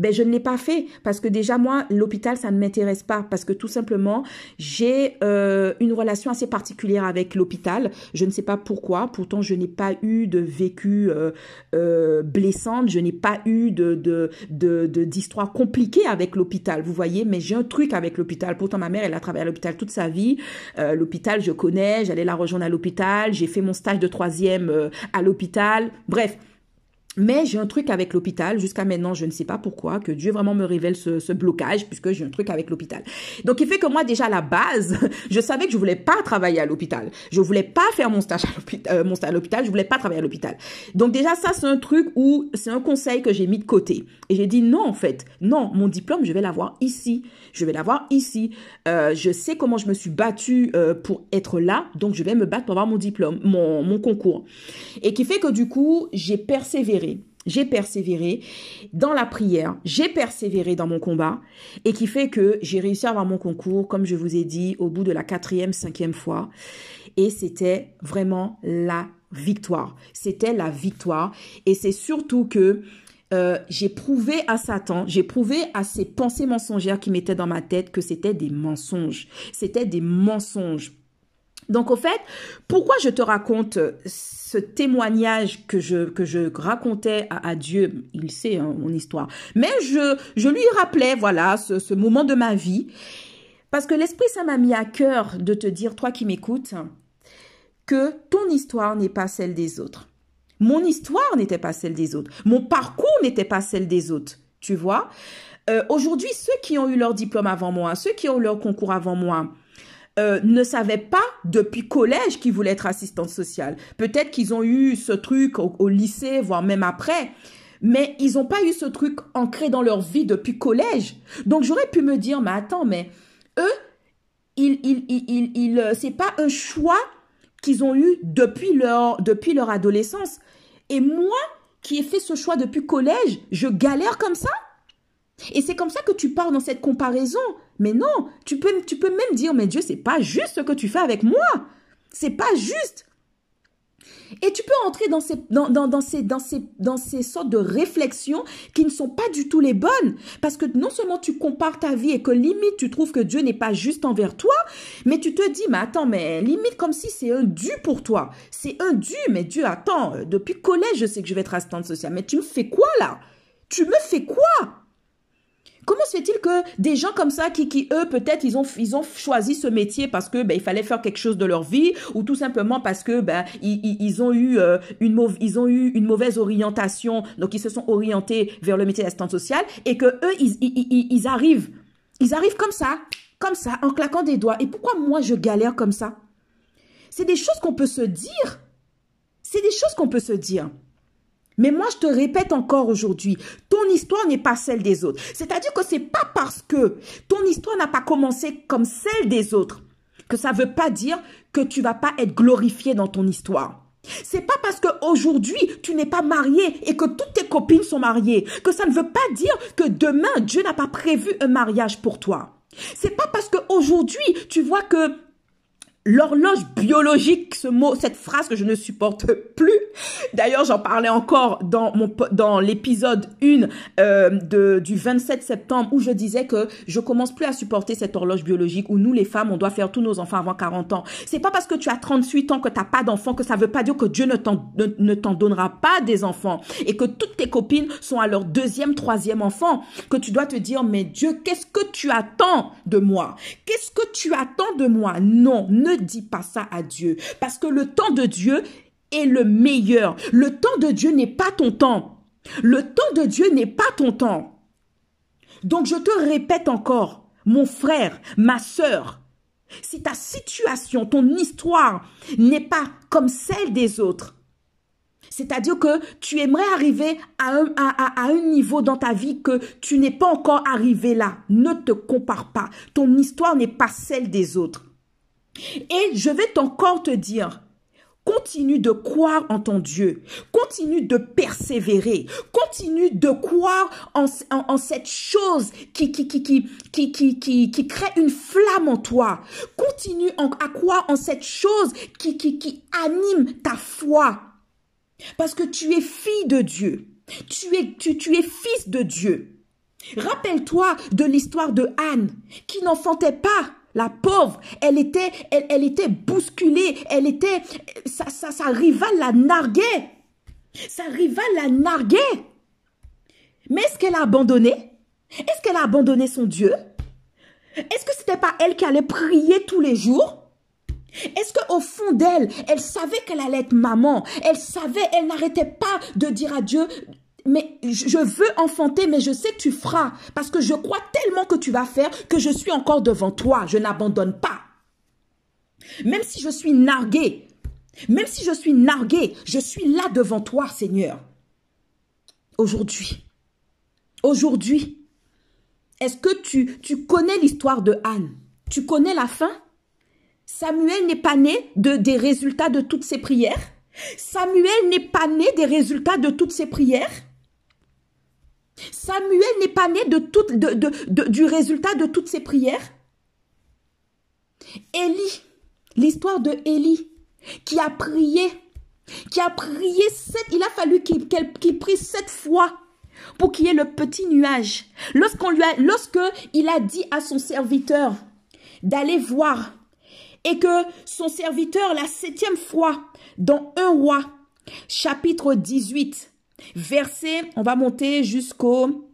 Speaker 1: ben je ne l'ai pas fait parce que déjà moi l'hôpital ça ne m'intéresse pas parce que tout simplement j'ai euh, une relation assez particulière avec l'hôpital. Je ne sais pas pourquoi. Pourtant je n'ai pas eu de vécu euh, euh, blessante. Je n'ai pas eu de de de d'histoire compliquée avec l'hôpital. Vous voyez, mais j'ai un truc avec l'hôpital. Pourtant ma mère elle a travaillé à l'hôpital toute sa vie. Euh, l'hôpital je connais. J'allais la rejoindre à l'hôpital. J'ai fait mon stage de troisième euh, à l'hôpital. Bref. Mais j'ai un truc avec l'hôpital. Jusqu'à maintenant, je ne sais pas pourquoi, que Dieu vraiment me révèle ce, blocage, puisque j'ai un truc avec l'hôpital. Donc, il fait que moi, déjà, à la base, je savais que je voulais pas travailler à l'hôpital. Je voulais pas faire mon stage à l'hôpital, euh, mon. Je voulais pas travailler à l'hôpital. Donc, déjà, ça, c'est un truc où c'est un conseil que j'ai mis de côté. Et j'ai dit non, en fait. Non, mon diplôme, je vais l'avoir ici. Je vais l'avoir ici. Euh, je sais comment je me suis battue euh, pour être là. Donc, je vais me battre pour avoir mon diplôme, mon concours. Et qui fait que, du coup, j'ai persévéré j'ai persévéré dans la prière, j'ai persévéré dans mon combat et qui fait que j'ai réussi à avoir mon concours, comme je vous ai dit, au bout de la quatrième, cinquième fois. Et c'était vraiment la victoire. C'était la victoire. Et c'est surtout que euh, j'ai prouvé à Satan, j'ai prouvé à ces pensées mensongères qui m'étaient dans ma tête que c'était des mensonges. C'était des mensonges. Donc au fait, pourquoi je te raconte ce témoignage que je, racontais à, Dieu, il sait hein, mon histoire, mais je, je lui rappelais, voilà, ce, ce moment de ma vie, parce que l'Esprit ça m'a mis à cœur de te dire, toi qui m'écoutes, que ton histoire n'est pas celle des autres. Mon histoire n'était pas celle des autres. Mon parcours n'était pas celle des autres. Tu vois? Euh, Aujourd'hui, ceux qui ont eu leur diplôme avant moi, ceux qui ont eu leur concours avant moi, euh, ne savaient pas depuis collège qu'ils voulaient être assistante sociale. Peut-être qu'ils ont eu ce truc au, lycée, voire même après. Mais ils n'ont pas eu ce truc ancré dans leur vie depuis collège. Donc j'aurais pu me dire, mais attends, mais eux, ils, ils, ils, ils euh, c'est pas un choix qu'ils ont eu depuis leur, depuis leur adolescence. Et moi, qui ai fait ce choix depuis collège, je galère comme ça? Et c'est comme ça que tu pars dans cette comparaison. Mais non, tu peux, tu peux même dire, mais Dieu, c'est pas juste ce que tu fais avec moi. C'est pas juste. Et tu peux entrer dans ces, dans, ces, dans, ces, dans ces sortes de réflexions qui ne sont pas du tout les bonnes. Parce que non seulement tu compares ta vie et que limite tu trouves que Dieu n'est pas juste envers toi, mais tu te dis, mais attends, mais limite comme si c'est un dû pour toi. C'est un dû, mais Dieu, attends, depuis collège, je sais que je vais être assistante sociale. Mais tu me fais quoi là? Tu me fais quoi? Comment se fait-il que des gens comme ça, qui, qui eux, peut-être, ils ont, ils ont choisi ce métier parce que ben, il fallait faire quelque chose de leur vie, ou tout simplement parce que ben, ils, ils ont eu euh, une mauvaise, ils ont eu une mauvaise orientation, donc ils se sont orientés vers le métier d'assistante sociale, et que eux, ils, ils, ils arrivent, ils arrivent comme ça, comme ça, en claquant des doigts. Et pourquoi moi je galère comme ça? C'est des choses qu'on peut se dire. C'est des choses qu'on peut se dire. Mais moi, je te répète encore aujourd'hui, ton histoire n'est pas celle des autres. C'est-à-dire que c'est pas parce que ton histoire n'a pas commencé comme celle des autres que ça veut pas dire que tu vas pas être glorifié dans ton histoire. C'est pas parce qu'aujourd'hui tu n'es pas marié et que toutes tes copines sont mariées que ça ne veut pas dire que demain Dieu n'a pas prévu un mariage pour toi. C'est pas parce qu'aujourd'hui tu vois que L'horloge biologique, ce mot, cette phrase que je ne supporte plus. D'ailleurs, j'en parlais encore dans mon dans l'épisode 1 euh, de du 27 septembre où je disais que je commence plus à supporter cette horloge biologique où nous les femmes, on doit faire tous nos enfants avant 40 ans. C'est pas parce que tu as 38 ans que t'as pas d'enfants que ça veut pas dire que Dieu ne t'en ne, t'en donnera pas des enfants et que toutes tes copines sont à leur deuxième, troisième enfant que tu dois te dire mais Dieu, qu'est-ce que tu attends de moi? Qu'est-ce que tu attends de moi? Non, ne dis pas ça à Dieu. Parce que le temps de Dieu est le meilleur. Le temps de Dieu n'est pas ton temps. Le temps de Dieu n'est pas ton temps. Donc je te répète encore, mon frère, ma sœur, si ta situation, ton histoire n'est pas comme celle des autres, c'est-à-dire que tu aimerais arriver à, un, niveau dans ta vie que tu n'es pas encore arrivé là. Ne te compare pas. Ton histoire n'est pas celle des autres. Et je vais encore te dire, continue de croire en ton Dieu, continue de persévérer, continue de croire en, cette chose qui qui, qui, qui, qui, qui, qui, crée une flamme en toi, continue à croire en cette chose qui, qui, qui anime ta foi, parce que tu es fille de Dieu, tu es, tu, tu es fils de Dieu. Rappelle-toi de l'histoire de Anne qui n'enfantait pas la pauvre, elle était, elle, était bousculée, elle était, sa, sa, rival la narguait. Sa rival la narguait. Mais est-ce qu'elle a abandonné? Est-ce qu'elle a abandonné son Dieu? Est-ce que c'était pas elle qui allait prier tous les jours? Est-ce qu'au fond d'elle, elle savait qu'elle allait être maman? Elle savait, elle n'arrêtait pas de dire à Dieu, mais je veux enfanter, mais je sais que tu feras, parce que je crois tellement que tu vas faire que je suis encore devant toi, je n'abandonne pas. Même si je suis narguée, même si je suis narguée, je suis là devant toi, Seigneur. Aujourd'hui, aujourd'hui, est-ce que tu, connais l'histoire de Anne? Tu connais la fin? Samuel n'est pas né de, des résultats de toutes ses prières. Samuel n'est pas né des résultats de toutes ses prières Samuel n'est pas né de tout, du résultat de toutes ses prières. Élie, l'histoire de Élie, qui a prié, qui a prié sept, il a fallu qu'il prie sept fois pour qu'il y ait le petit nuage. Lorsqu'on lui a, lorsque a dit à son serviteur d'aller voir et que son serviteur, la septième fois, dans un roi, chapitre 18, Verset, on va monter jusqu'au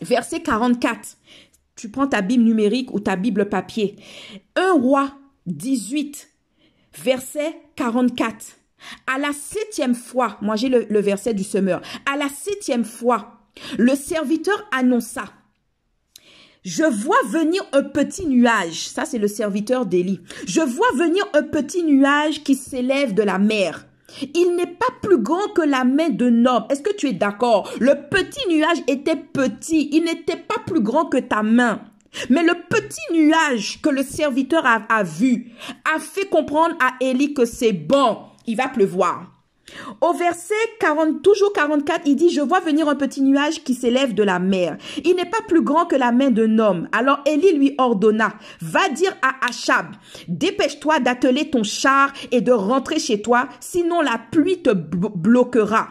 Speaker 1: verset 44. Tu prends ta Bible numérique ou ta Bible papier. 1 roi 18, verset 44. À la septième fois, moi j'ai le, le verset du semeur, à la septième fois, le serviteur annonça, Je vois venir un petit nuage. Ça, c'est le serviteur d'Élie. Je vois venir un petit nuage qui s'élève de la mer. Il n'est pas plus grand que la main d'un homme. Est-ce que tu es d'accord? Le petit nuage était petit. Il n'était pas plus grand que ta main. Mais le petit nuage que le serviteur a, vu a fait comprendre à Élie que c'est bon. Il va pleuvoir. Au verset 40, toujours 44, il dit, je vois venir un petit nuage qui s'élève de la mer. Il n'est pas plus grand que la main d'un homme. Alors Élie lui ordonna, va dire à Achab, dépêche-toi d'atteler ton char et de rentrer chez toi, sinon la pluie te bloquera.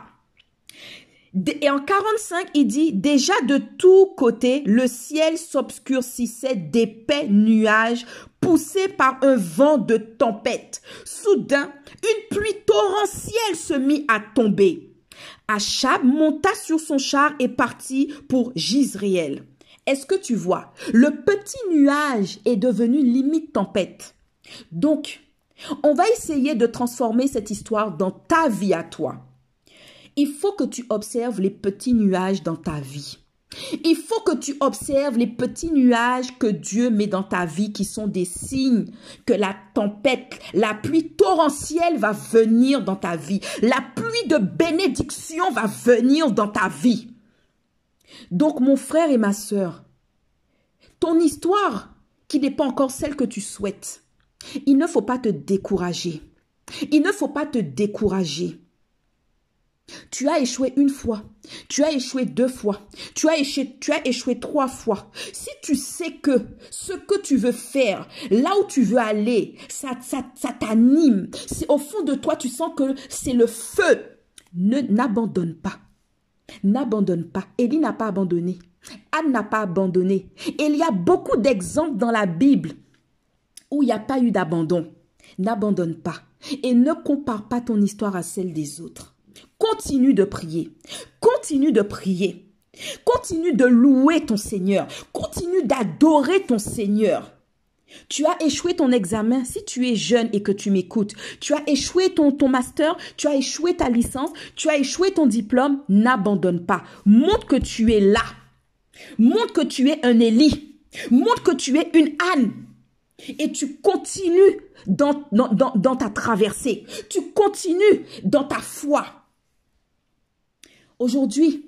Speaker 1: Et en 45, il dit, déjà de tous côtés, le ciel s'obscurcissait d'épais nuages poussés par un vent de tempête. Soudain, une pluie torrentielle se mit à tomber. Achab monta sur son char et partit pour Gisréel. Est-ce que tu vois? Le petit nuage est devenu limite tempête. Donc, on va essayer de transformer cette histoire dans ta vie à toi. Il faut que tu observes les petits nuages dans ta vie. Il faut que tu observes les petits nuages que Dieu met dans ta vie qui sont des signes que la tempête, la pluie torrentielle va venir dans ta vie. La pluie de bénédiction va venir dans ta vie. Donc mon frère et ma sœur, ton histoire qui n'est pas encore celle que tu souhaites, il ne faut pas te décourager. Il ne faut pas te décourager. Tu as échoué une fois, tu as échoué deux fois, tu as échoué, tu as échoué trois fois. Si tu sais que ce que tu veux faire, là où tu veux aller, ça, ça, ça t'anime, c'est au fond de toi, tu sens que c'est le feu. Ne n'abandonne pas. N'abandonne pas. Élie n'a pas abandonné. Anne n'a pas abandonné. Et il y a beaucoup d'exemples dans la Bible où il n'y a pas eu d'abandon. N'abandonne pas. Et ne compare pas ton histoire à celle des autres. Continue de prier. Continue de prier. Continue de louer ton Seigneur. Continue d'adorer ton Seigneur. Tu as échoué ton examen si tu es jeune et que tu m'écoutes. Tu as échoué ton, ton master, tu as échoué ta licence, tu as échoué ton diplôme. N'abandonne pas. Montre que tu es là. Montre que tu es un Élie. Montre que tu es une Anne. Et tu continues dans ta traversée. Tu continues dans ta foi. Aujourd'hui,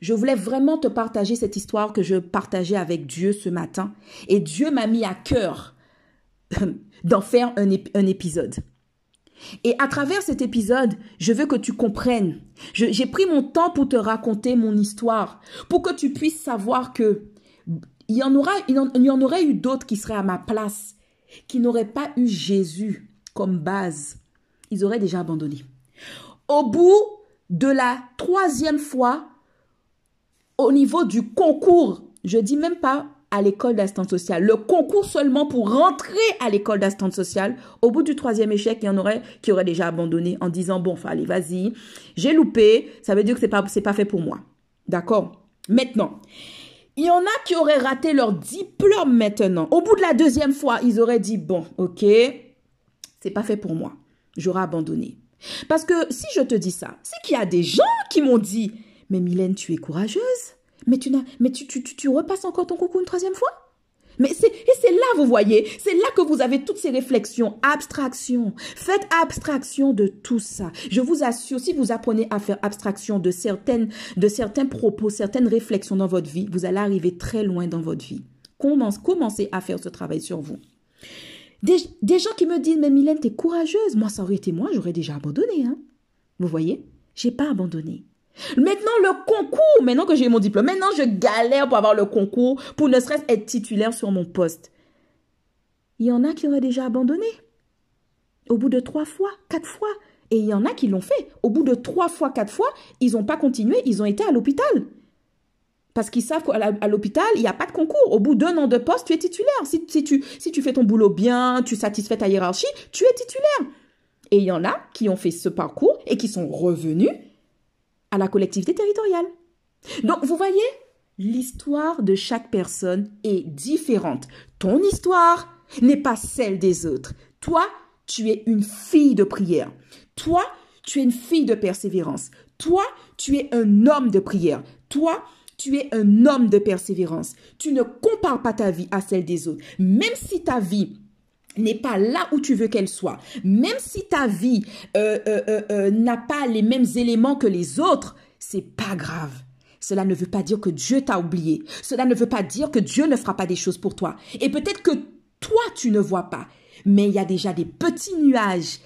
Speaker 1: je voulais vraiment te partager cette histoire que je partageais avec Dieu ce matin. Et Dieu m'a mis à cœur d'en faire un, épisode. Et à travers cet épisode, je veux que tu comprennes. J'ai pris mon temps pour te raconter mon histoire, pour que tu puisses savoir que il y en, aura, il en, il y en aurait eu d'autres qui seraient à ma place, qui n'auraient pas eu Jésus comme base. Ils auraient déjà abandonné. Au bout de la troisième fois au niveau du concours. Je dis même pas à l'école d'assistance sociale. Le concours seulement pour rentrer à l'école d'assistance sociale. Au bout du troisième échec, il y en aurait qui auraient déjà abandonné en disant, bon, allez, vas-y, j'ai loupé, ça veut dire que c'est pas, pas fait pour moi. D'accord? Maintenant, il y en a qui auraient raté leur diplôme maintenant. Au bout de la deuxième fois, ils auraient dit, bon, ok, c'est pas fait pour moi. J'aurais abandonné. Parce que si je te dis ça, c'est qu'il y a des gens qui m'ont dit Mais Mylène, tu es courageuse. Mais tu, mais tu, tu, tu, repasses encore ton concours une troisième fois? Mais c'est, et c'est là, vous voyez, c'est là que vous avez toutes ces réflexions, abstraction. Faites abstraction de tout ça. Je vous assure, si vous apprenez à faire abstraction de certaines, de certains propos, certaines réflexions dans votre vie, vous allez arriver très loin dans votre vie. Commence, commencez à faire ce travail sur vous. Des, gens qui me disent, mais Mylène, t'es courageuse. Moi, ça aurait été moi, j'aurais déjà abandonné. Hein. Vous voyez? J'ai pas abandonné. Maintenant, le concours, maintenant que j'ai mon diplôme, maintenant je galère pour avoir le concours, pour ne serait-ce être titulaire sur mon poste. Il y en a qui auraient déjà abandonné. Au bout de trois fois, quatre fois. Et il y en a qui l'ont fait. Au bout de trois fois, quatre fois, ils n'ont pas continué, ils ont été à l'hôpital. Parce qu'ils savent qu'à l'hôpital, il n'y a pas de concours. Au bout d'un an de poste, tu es titulaire. Si, tu, tu fais ton boulot bien, tu satisfais ta hiérarchie, tu es titulaire. Et il y en a qui ont fait ce parcours et qui sont revenus à la collectivité territoriale. Donc, vous voyez, l'histoire de chaque personne est différente. Ton histoire n'est pas celle des autres. Toi, tu es une fille de prière. Toi, tu es une fille de persévérance. Toi, tu es un homme de prière. Toi, Tu es un homme de persévérance. Tu ne compares pas ta vie à celle des autres. Même si ta vie n'est pas là où tu veux qu'elle soit, même si ta vie euh, euh, euh, n'a pas les mêmes éléments que les autres, c'est pas grave. Cela ne veut pas dire que Dieu t'a oublié. Cela ne veut pas dire que Dieu ne fera pas des choses pour toi. Et peut-être que toi, tu ne vois pas. Mais il y a déjà des petits nuages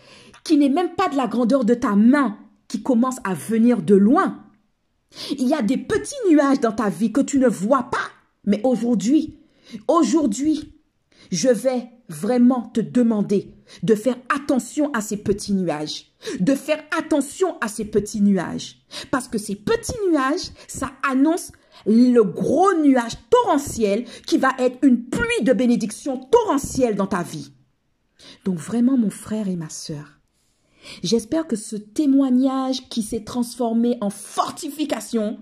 Speaker 1: qui n'est même pas de la grandeur de ta main qui commencent à venir de loin. Il y a des petits nuages dans ta vie que tu ne vois pas. Mais aujourd'hui, aujourd'hui, je vais vraiment te demander de faire attention à ces petits nuages, de faire attention à ces petits nuages, parce que ces petits nuages, ça annonce le gros nuage torrentiel qui va être une pluie de bénédictions torrentielles dans ta vie. Donc vraiment, mon frère et ma sœur, j'espère que ce témoignage qui s'est transformé en fortification,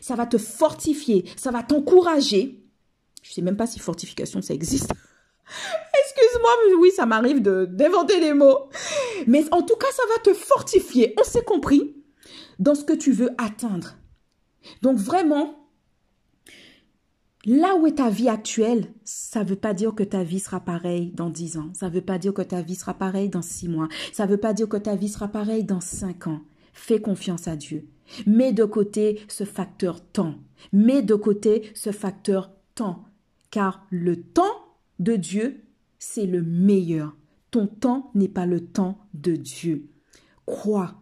Speaker 1: ça va te fortifier, ça va t'encourager. Je sais même pas si fortification ça existe. Excuse-moi, mais oui, ça m'arrive de d'inventer les mots. Mais en tout cas, ça va te fortifier. On s'est compris dans ce que tu veux atteindre. Donc vraiment, là où est ta vie actuelle, ça ne veut pas dire que ta vie sera pareille dans dix ans. Ça ne veut pas dire que ta vie sera pareille dans six mois. Ça ne veut pas dire que ta vie sera pareille dans cinq ans. Fais confiance à Dieu. Mets de côté ce facteur temps. Mets de côté ce facteur temps. Car le temps de Dieu, c'est le meilleur. Ton temps n'est pas le temps de Dieu. Crois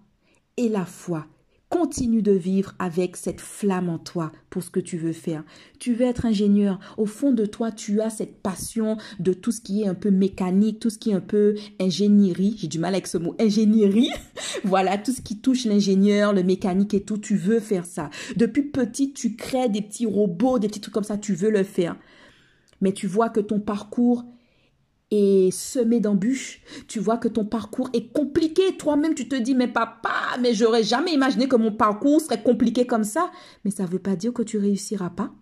Speaker 1: et la foi. Continue de vivre avec cette flamme en toi pour ce que tu veux faire. Tu veux être ingénieur. Au fond de toi, tu as cette passion de tout ce qui est un peu mécanique, tout ce qui est un peu ingénierie. J'ai du mal avec ce mot ingénierie. voilà, tout ce qui touche l'ingénieur, le mécanique et tout. Tu veux faire ça. Depuis petit, tu crées des petits robots, des petits trucs comme ça. Tu veux le faire mais tu vois que ton parcours est semé d'embûches, tu vois que ton parcours est compliqué, toi-même tu te dis mais papa, mais j'aurais jamais imaginé que mon parcours serait compliqué comme ça, mais ça ne veut pas dire que tu réussiras pas.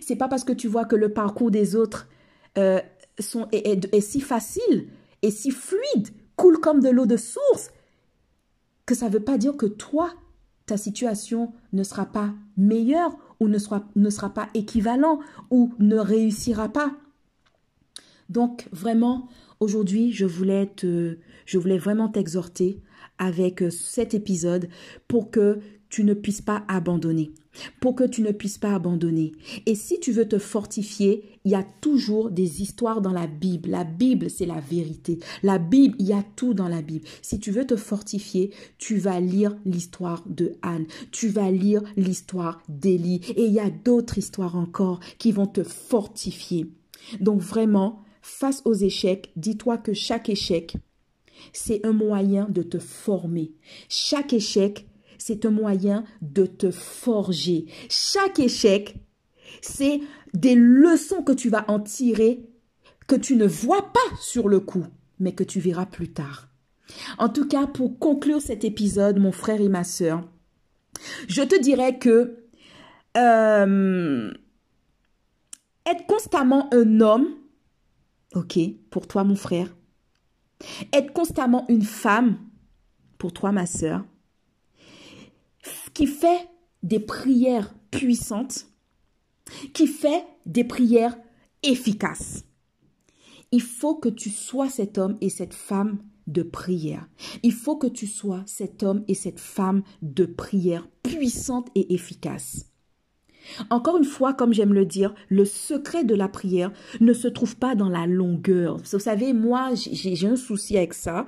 Speaker 1: C'est pas parce que tu vois que le parcours des autres euh, sont, est, si facile et si fluide, coule comme de l'eau de source, que ça ne veut pas dire que toi, ta situation ne sera pas meilleure ou ne sera, ne sera pas équivalent ou ne réussira pas. Donc vraiment, aujourd'hui, je voulais te, je voulais vraiment t'exhorter avec cet épisode pour que tu ne puisses pas abandonner pour que tu ne puisses pas abandonner. Et si tu veux te fortifier, il y a toujours des histoires dans la Bible. La Bible, c'est la vérité. La Bible, il y a tout dans la Bible. Si tu veux te fortifier, tu vas lire l'histoire de Anne, tu vas lire l'histoire d'Élie, et il y a d'autres histoires encore qui vont te fortifier. Donc vraiment, face aux échecs, dis-toi que chaque échec, c'est un moyen de te former. Chaque échec, c'est un moyen de te forger. Chaque échec, c'est des leçons que tu vas en tirer que tu ne vois pas sur le coup, mais que tu verras plus tard. En tout cas, pour conclure cet épisode, mon frère et ma sœur, je te dirais que euh, être constamment un homme, ok, pour toi mon frère, être constamment une femme, pour toi ma sœur, qui fait des prières puissantes, qui fait des prières efficaces. Il faut que tu sois cet homme et cette femme de prière. Il faut que tu sois cet homme et cette femme de prière puissante et efficace. Encore une fois, comme j'aime le dire, le secret de la prière ne se trouve pas dans la longueur. Vous savez, moi, j'ai un souci avec ça.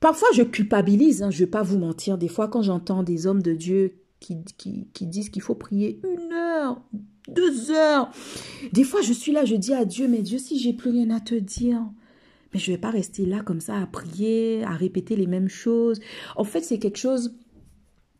Speaker 1: Parfois, je culpabilise, hein, je ne vais pas vous mentir. Des fois, quand j'entends des hommes de Dieu qui, qui, disent qu'il faut prier une heure, deux heures, des fois, je suis là, je dis à Dieu, mais Dieu, si j'ai plus rien à te dire, mais je ne vais pas rester là comme ça à prier, à répéter les mêmes choses. En fait, c'est quelque chose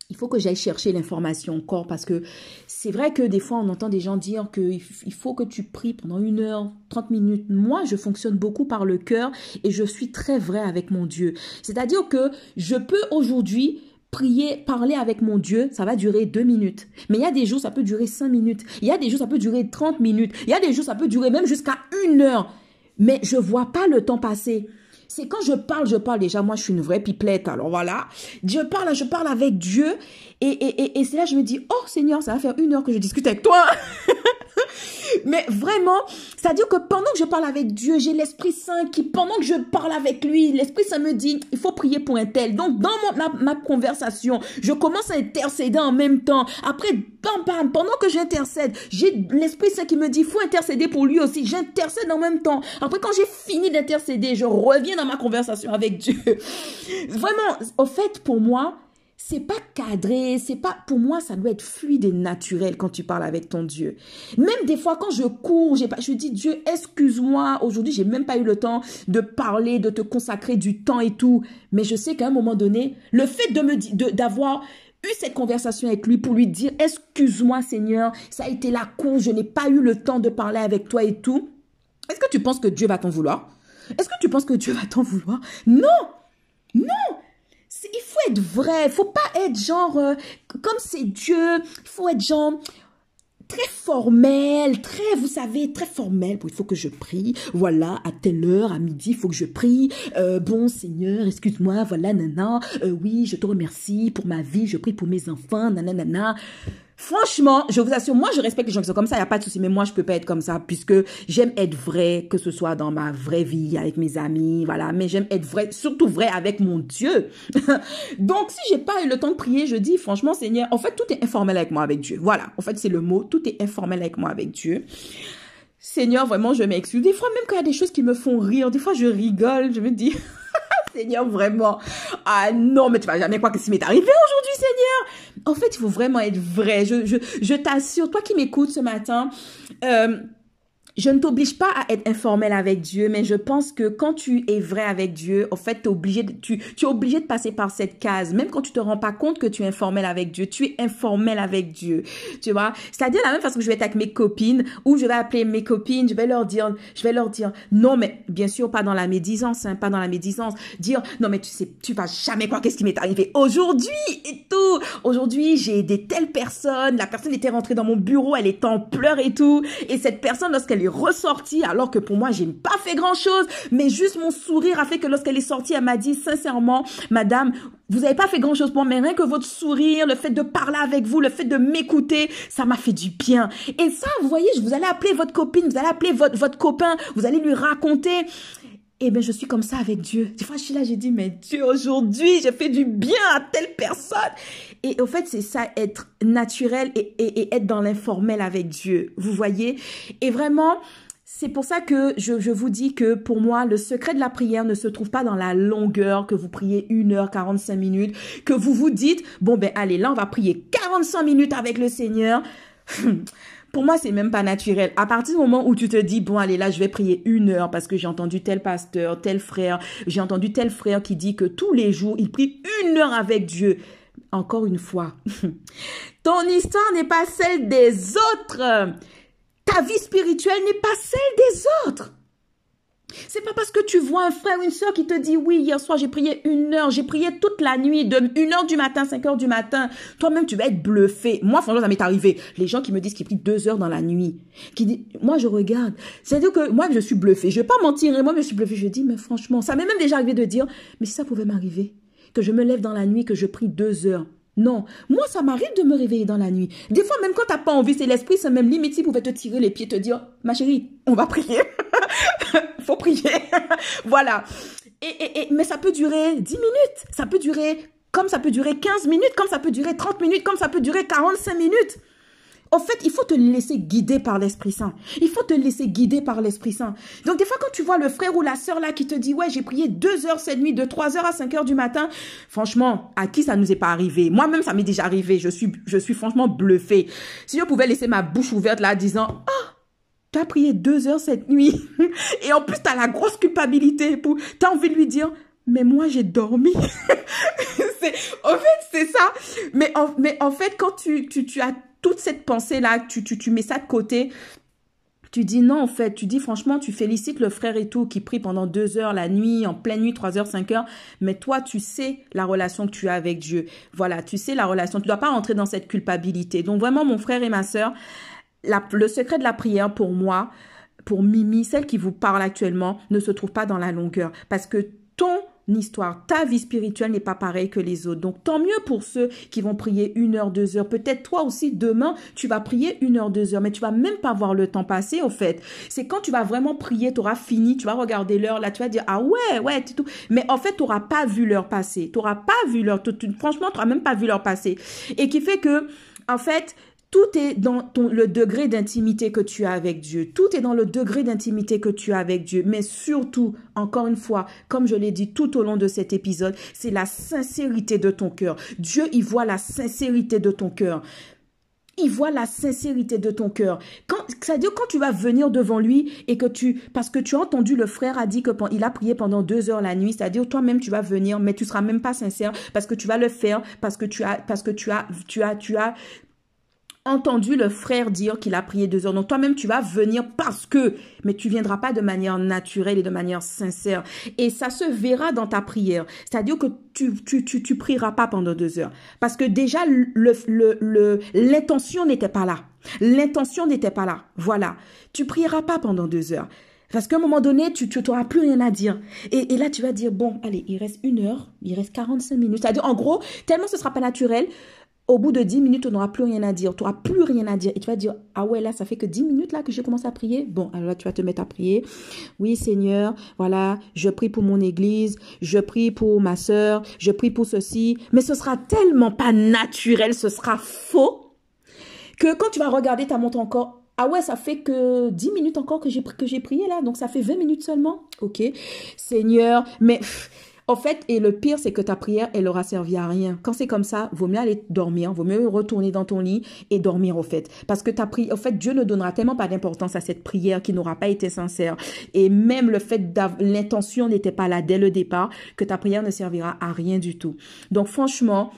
Speaker 1: il faut que j'aille chercher l'information encore parce que c'est vrai que des fois on entend des gens dire qu'il faut que tu pries pendant une heure, 30 minutes. Moi, je fonctionne beaucoup par le cœur et je suis très vrai avec mon Dieu. C'est-à-dire que je peux aujourd'hui prier, parler avec mon Dieu, ça va durer deux minutes. Mais il y a des jours, ça peut durer cinq minutes. Il y a des jours, ça peut durer 30 minutes. Il y a des jours, ça peut durer même jusqu'à une heure. Mais je vois pas le temps passer. C'est quand je parle, je parle déjà, moi je suis une vraie pipelette, alors voilà. Je parle, je parle avec Dieu et, et, et, c'est là je me dis, oh Seigneur, ça va faire une heure que je discute avec toi. Mais vraiment, c'est-à-dire que pendant que je parle avec Dieu, j'ai l'Esprit Saint qui, pendant que je parle avec lui, l'Esprit Saint me dit, il faut prier pour un tel. Donc, dans mon, ma, conversation, je commence à intercéder en même temps. Après, bam, pendant que j'intercède, j'ai l'Esprit Saint qui me dit, il faut intercéder pour lui aussi. J'intercède en même temps. Après, quand j'ai fini d'intercéder, je reviens ma conversation avec Dieu. Vraiment, au fait, pour moi, c'est pas cadré, c'est pas pour moi ça doit être fluide et naturel quand tu parles avec ton Dieu. Même des fois quand je cours, j'ai pas je dis Dieu, excuse-moi, aujourd'hui, j'ai même pas eu le temps de parler, de te consacrer du temps et tout, mais je sais qu'à un moment donné, le fait d'avoir eu cette conversation avec lui pour lui dire excuse-moi Seigneur, ça a été la course, je n'ai pas eu le temps de parler avec toi et tout. Est-ce que tu penses que Dieu va t'en vouloir? Est-ce que tu penses que Dieu va t'en vouloir? Non Non il faut être vrai, il faut pas être genre, euh, comme c'est Dieu, il faut être genre très formel, très, vous savez, très formel. il faut que je prie. Voilà, à telle heure, à midi, il faut que je prie. Euh, bon Seigneur, excuse-moi, voilà, nana. Euh, oui, je te remercie pour ma vie. Je prie pour mes enfants, nanana. Franchement, je vous assure, moi, je respecte les gens qui sont comme ça, il n'y a pas de souci. Mais moi, je peux pas être comme ça puisque j'aime être vrai, que ce soit dans ma vraie vie, avec mes amis, voilà. Mais j'aime être vrai, surtout vrai avec mon Dieu. Donc, si j'ai pas eu le temps de prier, je dis, franchement, Seigneur, en fait, tout est informel avec moi, avec Dieu. Voilà. En fait, c'est le mot. Tout est informel avec moi, avec Dieu. Seigneur, vraiment, je m'excuse. Des fois, même quand il y a des choses qui me font rire, des fois, je rigole, je me dis, Seigneur, vraiment. Ah non, mais tu vas jamais croire que ce m'est arrivé aujourd'hui, Seigneur. En fait, il faut vraiment être vrai. Je, je, je t'assure, toi qui m'écoutes ce matin, euh, je ne t'oblige pas à être informel avec Dieu, mais je pense que quand tu es vrai avec Dieu, en fait, es obligé de, tu, tu es obligé de passer par cette case. Même quand tu te rends pas compte que tu es informel avec Dieu, tu es informel avec Dieu. Tu vois? C'est-à-dire la même façon que je vais être avec mes copines, ou je vais appeler mes copines, je vais leur dire, je vais leur dire, non, mais bien sûr, pas dans la médisance, hein, pas dans la médisance. Dire, non, mais tu sais, tu vas jamais croire qu'est-ce qui m'est arrivé aujourd'hui et tout. Aujourd'hui, j'ai aidé telle personne, la personne était rentrée dans mon bureau, elle est en pleurs et tout. Et cette personne, lorsqu'elle ressortie alors que pour moi, j'ai pas fait grand chose, mais juste mon sourire a fait que lorsqu'elle est sortie, elle m'a dit sincèrement, madame, vous avez pas fait grand chose pour moi, mais rien que votre sourire, le fait de parler avec vous, le fait de m'écouter, ça m'a fait du bien. Et ça, vous voyez, vous allez appeler votre copine, vous allez appeler votre, votre copain, vous allez lui raconter. Eh bien, je suis comme ça avec Dieu. Des fois, je suis là, j'ai dit, mais Dieu, aujourd'hui, j'ai fait du bien à telle personne. Et au fait, c'est ça, être naturel et, et, et être dans l'informel avec Dieu. Vous voyez? Et vraiment, c'est pour ça que je, je, vous dis que pour moi, le secret de la prière ne se trouve pas dans la longueur, que vous priez 1 heure 45 minutes, que vous vous dites, bon ben allez, là on va prier 45 minutes avec le Seigneur. Pour moi, c'est même pas naturel. À partir du moment où tu te dis, bon, allez, là, je vais prier une heure parce que j'ai entendu tel pasteur, tel frère, j'ai entendu tel frère qui dit que tous les jours, il prie une heure avec Dieu. Encore une fois, ton histoire n'est pas celle des autres. Ta vie spirituelle n'est pas celle des autres. C'est pas parce que tu vois un frère ou une soeur qui te dit oui, hier soir j'ai prié une heure, j'ai prié toute la nuit, de une heure du matin, cinq heures du matin. Toi-même, tu vas être bluffé. Moi, franchement, ça m'est arrivé. Les gens qui me disent qu'ils prient deux heures dans la nuit, qui disent, moi, je regarde. C'est-à-dire que moi, je suis bluffé. Je vais pas mentir. Et moi, je suis bluffé. Je dis, mais franchement, ça m'est même déjà arrivé de dire, mais si ça pouvait m'arriver, que je me lève dans la nuit, que je prie deux heures. Non, moi ça m'arrive de me réveiller dans la nuit. Des fois même quand t'as pas envie, c'est l'esprit, c'est même limite s'il pouvait te tirer les pieds, te dire, ma chérie, on va prier. Faut prier. voilà. Et, et, mais ça peut durer 10 minutes, ça peut durer comme ça peut durer 15 minutes, comme ça peut durer 30 minutes, comme ça peut durer 45 minutes. En fait, il faut te laisser guider par l'Esprit Saint. Il faut te laisser guider par l'Esprit Saint. Donc, des fois, quand tu vois le frère ou la sœur là qui te dit, ouais, j'ai prié deux heures cette nuit, de 3 heures à 5 heures du matin, franchement, à qui ça nous est pas arrivé? Moi-même, ça m'est déjà arrivé. Je suis, je suis franchement bluffée. Si je pouvais laisser ma bouche ouverte là, disant, oh, tu as prié deux heures cette nuit. Et en plus, tu as la grosse culpabilité. Pour... Tu as envie de lui dire, mais moi, j'ai dormi. en fait, c'est ça. Mais en, mais en fait, quand tu, tu, tu as toute cette pensée-là, tu, tu, tu mets ça de côté, tu dis non, en fait, tu dis franchement, tu félicites le frère et tout qui prie pendant deux heures la nuit, en pleine nuit, trois heures, cinq heures, mais toi, tu sais la relation que tu as avec Dieu. Voilà, tu sais la relation. Tu dois pas rentrer dans cette culpabilité. Donc vraiment, mon frère et ma sœur, le secret de la prière pour moi, pour Mimi, celle qui vous parle actuellement, ne se trouve pas dans la longueur parce que ton histoire, ta vie spirituelle n'est pas pareille que les autres. Donc tant mieux pour ceux qui vont prier une heure, deux heures. Peut-être toi aussi demain, tu vas prier une heure, deux heures, mais tu vas même pas voir le temps passer au fait. C'est quand tu vas vraiment prier, tu auras fini, tu vas regarder l'heure, là tu vas dire ah ouais, ouais, tout. Mais en fait, tu n'auras pas vu l'heure passer. Tu n'auras pas vu l'heure. Franchement, tu n'auras même pas vu l'heure passer. Et qui fait que, en fait, tout est dans le degré d'intimité que tu as avec Dieu. Tout est dans le degré d'intimité que tu as avec Dieu. Mais surtout, encore une fois, comme je l'ai dit tout au long de cet épisode, c'est la sincérité de ton cœur. Dieu, il voit la sincérité de ton cœur. Il voit la sincérité de ton cœur. C'est-à-dire quand tu vas venir devant lui et que tu, parce que tu as entendu le frère a dit que il a prié pendant deux heures la nuit, c'est-à-dire toi-même tu vas venir, mais tu seras même pas sincère parce que tu vas le faire parce que tu as, parce que tu as, tu as, tu as entendu le frère dire qu'il a prié deux heures. Donc toi-même, tu vas venir parce que, mais tu viendras pas de manière naturelle et de manière sincère. Et ça se verra dans ta prière. C'est-à-dire que tu, tu, tu, tu prieras pas pendant deux heures. Parce que déjà, le, le, l'intention n'était pas là. L'intention n'était pas là. Voilà. Tu prieras pas pendant deux heures. Parce qu'à un moment donné, tu n'auras plus rien à dire. Et, et, là, tu vas dire, bon, allez, il reste une heure, il reste 45 minutes. C'est-à-dire, en gros, tellement ce sera pas naturel, au bout de 10 minutes, tu n'auras plus rien à dire. Tu n'auras plus rien à dire. Et tu vas dire, ah ouais, là, ça fait que 10 minutes là que j'ai commencé à prier. Bon, alors là, tu vas te mettre à prier. Oui, Seigneur, voilà, je prie pour mon église, je prie pour ma soeur, je prie pour ceci. Mais ce sera tellement pas naturel, ce sera faux, que quand tu vas regarder ta montre encore, ah ouais, ça fait que 10 minutes encore que j'ai que j'ai prié là, donc ça fait 20 minutes seulement. OK. Seigneur, mais en fait, et le pire, c'est que ta prière, elle aura servi à rien. Quand c'est comme ça, vaut mieux aller dormir, vaut mieux retourner dans ton lit et dormir, au fait. Parce que ta prière, en fait, Dieu ne donnera tellement pas d'importance à cette prière qui n'aura pas été sincère. Et même le fait l'intention n'était pas là dès le départ, que ta prière ne servira à rien du tout. Donc, franchement,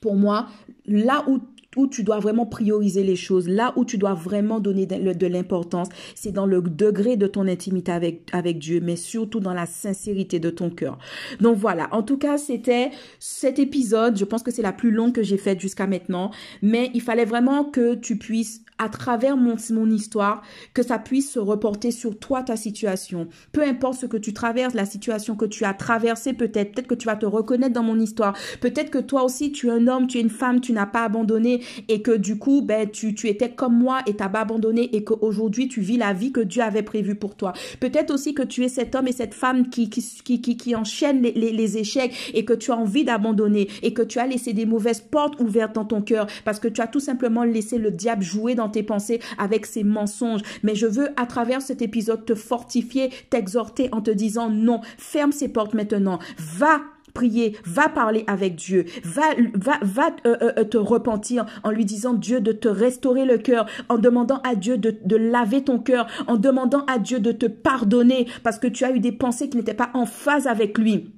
Speaker 1: pour moi, là où où tu dois vraiment prioriser les choses, là où tu dois vraiment donner de, l'importance, c'est dans le degré de ton intimité avec, avec Dieu, mais surtout dans la sincérité de ton cœur. Donc voilà, en tout cas, c'était cet épisode, je pense que c'est la plus longue que j'ai faite jusqu'à maintenant, mais il fallait vraiment que tu puisses à travers mon, mon histoire, que ça puisse se reporter sur toi, ta situation. Peu importe ce que tu traverses, la situation que tu as traversée peut-être, peut-être que tu vas te reconnaître dans mon histoire. Peut-être que toi aussi, tu es un homme, tu es une femme, tu n'as pas abandonné et que du coup, ben, tu, tu étais comme moi et t'as pas abandonné et qu'aujourd'hui, tu vis la vie que Dieu avait prévue pour toi. Peut-être aussi que tu es cet homme et cette femme qui, qui, qui, qui, enchaîne les, les, les échecs et que tu as envie d'abandonner et que tu as laissé des mauvaises portes ouvertes dans ton cœur parce que tu as tout simplement laissé le diable jouer dans tes pensées avec ses mensonges. Mais je veux, à travers cet épisode, te fortifier, t'exhorter en te disant non, ferme ces portes maintenant. Va prier, va parler avec Dieu, va euh, euh, euh, te repentir en lui disant Dieu de te restaurer le cœur, en demandant à Dieu de, de laver ton cœur, en demandant à Dieu de te pardonner parce que tu as eu des pensées qui n'étaient pas en phase avec lui.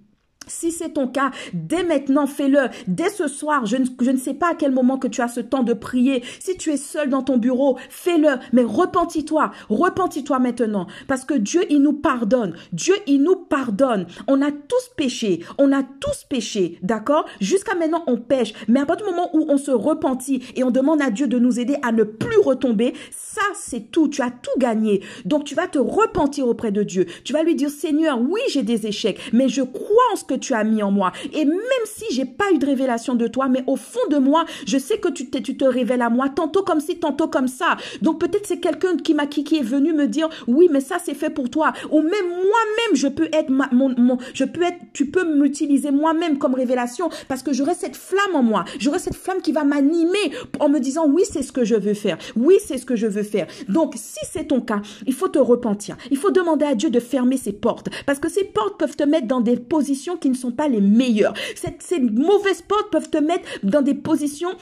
Speaker 1: Si c'est ton cas, dès maintenant, fais-le. Dès ce soir, je ne, sais pas à quel moment que tu as ce temps de prier. Si tu es seul dans ton bureau, fais-le. Mais repentis-toi. Repentis-toi maintenant. Parce que Dieu, il nous pardonne. Dieu, il nous pardonne. On a tous péché. On a tous péché. D'accord? Jusqu'à maintenant, on pêche. Mais à partir du moment où on se repentit et on demande à Dieu de nous aider à ne plus retomber, ça, c'est tout. Tu as tout gagné. Donc, tu vas te repentir auprès de Dieu. Tu vas lui dire, Seigneur, oui, j'ai des échecs, mais je crois en ce que tu as mis en moi. Et même si j'ai pas eu de révélation de toi, mais au fond de moi, je sais que tu, tu te révèles à moi, tantôt comme ci, tantôt comme ça. Donc peut-être c'est quelqu'un qui m'a qui, est venu me dire, oui, mais ça c'est fait pour toi. Ou même moi-même, je peux être mon, mon, je peux être, tu peux m'utiliser moi-même comme révélation parce que j'aurai cette flamme en moi. J'aurai cette flamme qui va m'animer en me disant, oui, c'est ce que je veux faire. Oui, c'est ce que je veux faire. Donc si c'est ton cas, il faut te repentir. Il faut demander à Dieu de fermer ses portes parce que ces portes peuvent te mettre dans des positions qui ne sont pas les meilleurs. ces mauvaises portes peuvent te mettre dans des positions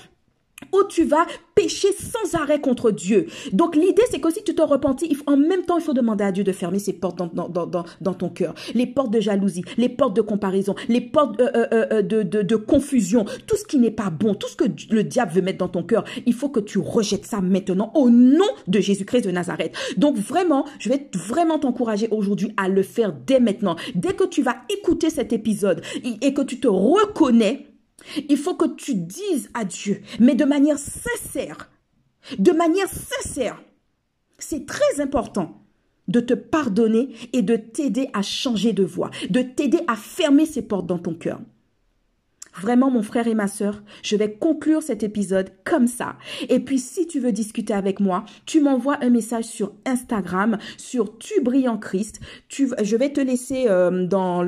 Speaker 1: où tu vas pécher sans arrêt contre Dieu. Donc l'idée, c'est que si tu te repentis, en même temps, il faut demander à Dieu de fermer ces portes dans, ton cœur. Les portes de jalousie, les portes de comparaison, les portes euh, euh, euh, de, confusion, tout ce qui n'est pas bon, tout ce que le diable veut mettre dans ton cœur, il faut que tu rejettes ça maintenant au nom de Jésus-Christ de Nazareth. Donc vraiment, je vais vraiment t'encourager aujourd'hui à le faire dès maintenant. Dès que tu vas écouter cet épisode et que tu te reconnais, il faut que tu dises à Dieu, mais de manière sincère, de manière sincère. C'est très important. de te pardonner et de t'aider à changer de voie, de t'aider à fermer ces portes dans ton cœur. Vraiment, mon frère et ma sœur, je vais conclure cet épisode comme ça. Et puis, si tu veux discuter avec moi, tu m'envoies un message sur Instagram, sur Tu brilles en Christ. Je vais te laisser euh, dans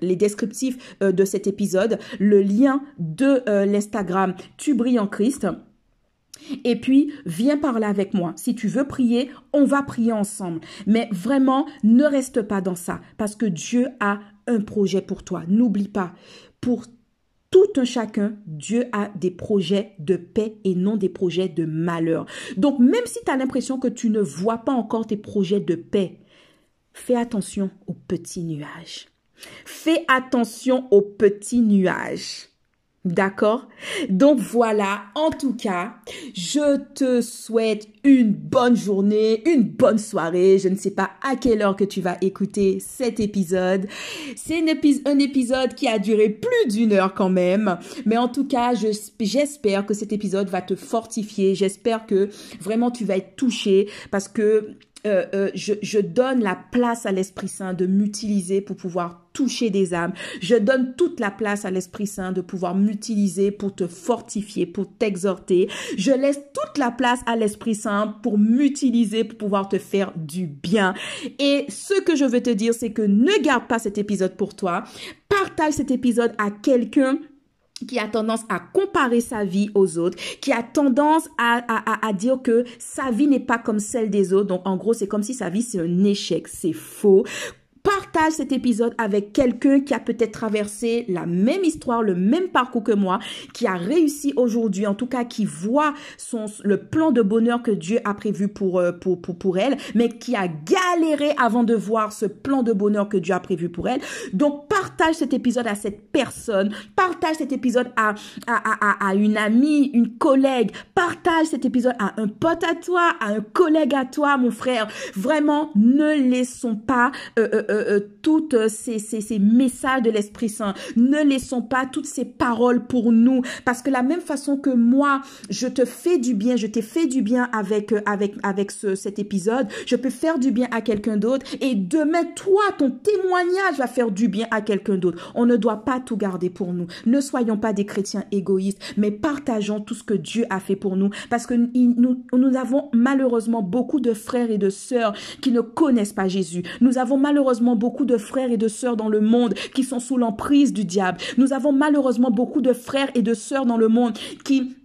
Speaker 1: les descriptifs euh, de cet épisode, le lien de euh, l'Instagram Tu brilles en Christ. Et puis, viens parler avec moi. Si tu veux prier, on va prier ensemble. Mais vraiment, ne reste pas dans ça parce que Dieu a un projet pour toi. N'oublie pas, pour tout un chacun, Dieu a des projets de paix et non des projets de malheur. Donc, même si tu as l'impression que tu ne vois pas encore tes projets de paix, fais attention aux petits nuages. Fais attention aux petits nuages. D'accord? Donc voilà, en tout cas, je te souhaite une bonne journée, une bonne soirée. Je ne sais pas à quelle heure que tu vas écouter cet épisode. C'est un épisode qui a duré plus d'une heure quand même. Mais en tout cas, j'espère que cet épisode va te fortifier. J'espère que vraiment tu vas être touché parce que euh, euh, je, je donne la place à l'Esprit Saint de m'utiliser pour pouvoir toucher des âmes. Je donne toute la place à l'Esprit Saint de pouvoir m'utiliser pour te fortifier, pour t'exhorter. Je laisse toute la place à l'Esprit Saint pour m'utiliser, pour pouvoir te faire du bien. Et ce que je veux te dire, c'est que ne garde pas cet épisode pour toi. Partage cet épisode à quelqu'un qui a tendance à comparer sa vie aux autres, qui a tendance à, à, à, dire que sa vie n'est pas comme celle des autres. Donc, en gros, c'est comme si sa vie, c'est un échec. C'est faux. Partage cet épisode avec quelqu'un qui a peut-être traversé la même histoire, le même parcours que moi, qui a réussi aujourd'hui, en tout cas qui voit son, le plan de bonheur que Dieu a prévu pour, euh, pour, pour, pour elle, mais qui a galéré avant de voir ce plan de bonheur que Dieu a prévu pour elle. Donc partage cet épisode à cette personne, partage cet épisode à, à, à, à une amie, une collègue, partage cet épisode à un pote à toi, à un collègue à toi, mon frère. Vraiment, ne laissons pas... Euh, euh, euh, euh, toutes ces, ces, ces messages de l'Esprit Saint. Ne laissons pas toutes ces paroles pour nous. Parce que la même façon que moi, je te fais du bien, je t'ai fait du bien avec, euh, avec, avec ce, cet épisode, je peux faire du bien à quelqu'un d'autre. Et demain, toi, ton témoignage va faire du bien à quelqu'un d'autre. On ne doit pas tout garder pour nous. Ne soyons pas des chrétiens égoïstes, mais partageons tout ce que Dieu a fait pour nous. Parce que nous, nous avons malheureusement beaucoup de frères et de sœurs qui ne connaissent pas Jésus. Nous avons beaucoup de frères et de sœurs dans le monde qui sont sous l'emprise du diable. Nous avons malheureusement beaucoup de frères et de sœurs dans le monde qui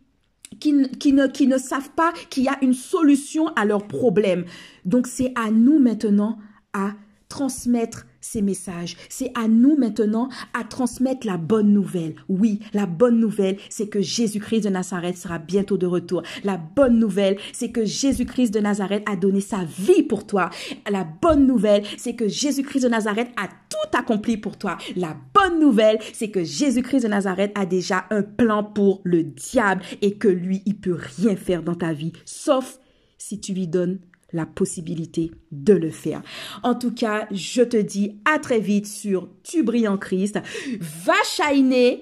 Speaker 1: qui, qui, ne, qui ne savent pas qu'il y a une solution à leurs problèmes. Donc c'est à nous maintenant à transmettre ces messages. C'est à nous maintenant à transmettre la bonne nouvelle. Oui, la bonne nouvelle, c'est que Jésus-Christ de Nazareth sera bientôt de retour. La bonne nouvelle, c'est que Jésus-Christ de Nazareth a donné sa vie pour toi. La bonne nouvelle, c'est que Jésus-Christ de Nazareth a tout accompli pour toi. La bonne nouvelle, c'est que Jésus-Christ de Nazareth a déjà un plan pour le diable et que lui, il peut rien faire dans ta vie, sauf si tu lui donnes la possibilité de le faire. En tout cas, je te dis à très vite sur Tu brilles en Christ. Va shiner,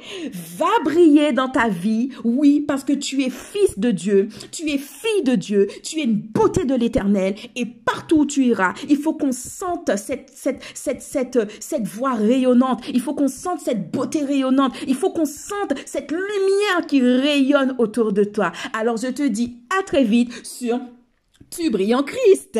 Speaker 1: va briller dans ta vie. Oui, parce que tu es fils de Dieu, tu es fille de Dieu, tu es une beauté de l'éternel et partout où tu iras, il faut qu'on sente cette, cette, cette, cette, cette voix rayonnante. Il faut qu'on sente cette beauté rayonnante. Il faut qu'on sente cette lumière qui rayonne autour de toi. Alors je te dis à très vite sur tu brilles en Christ.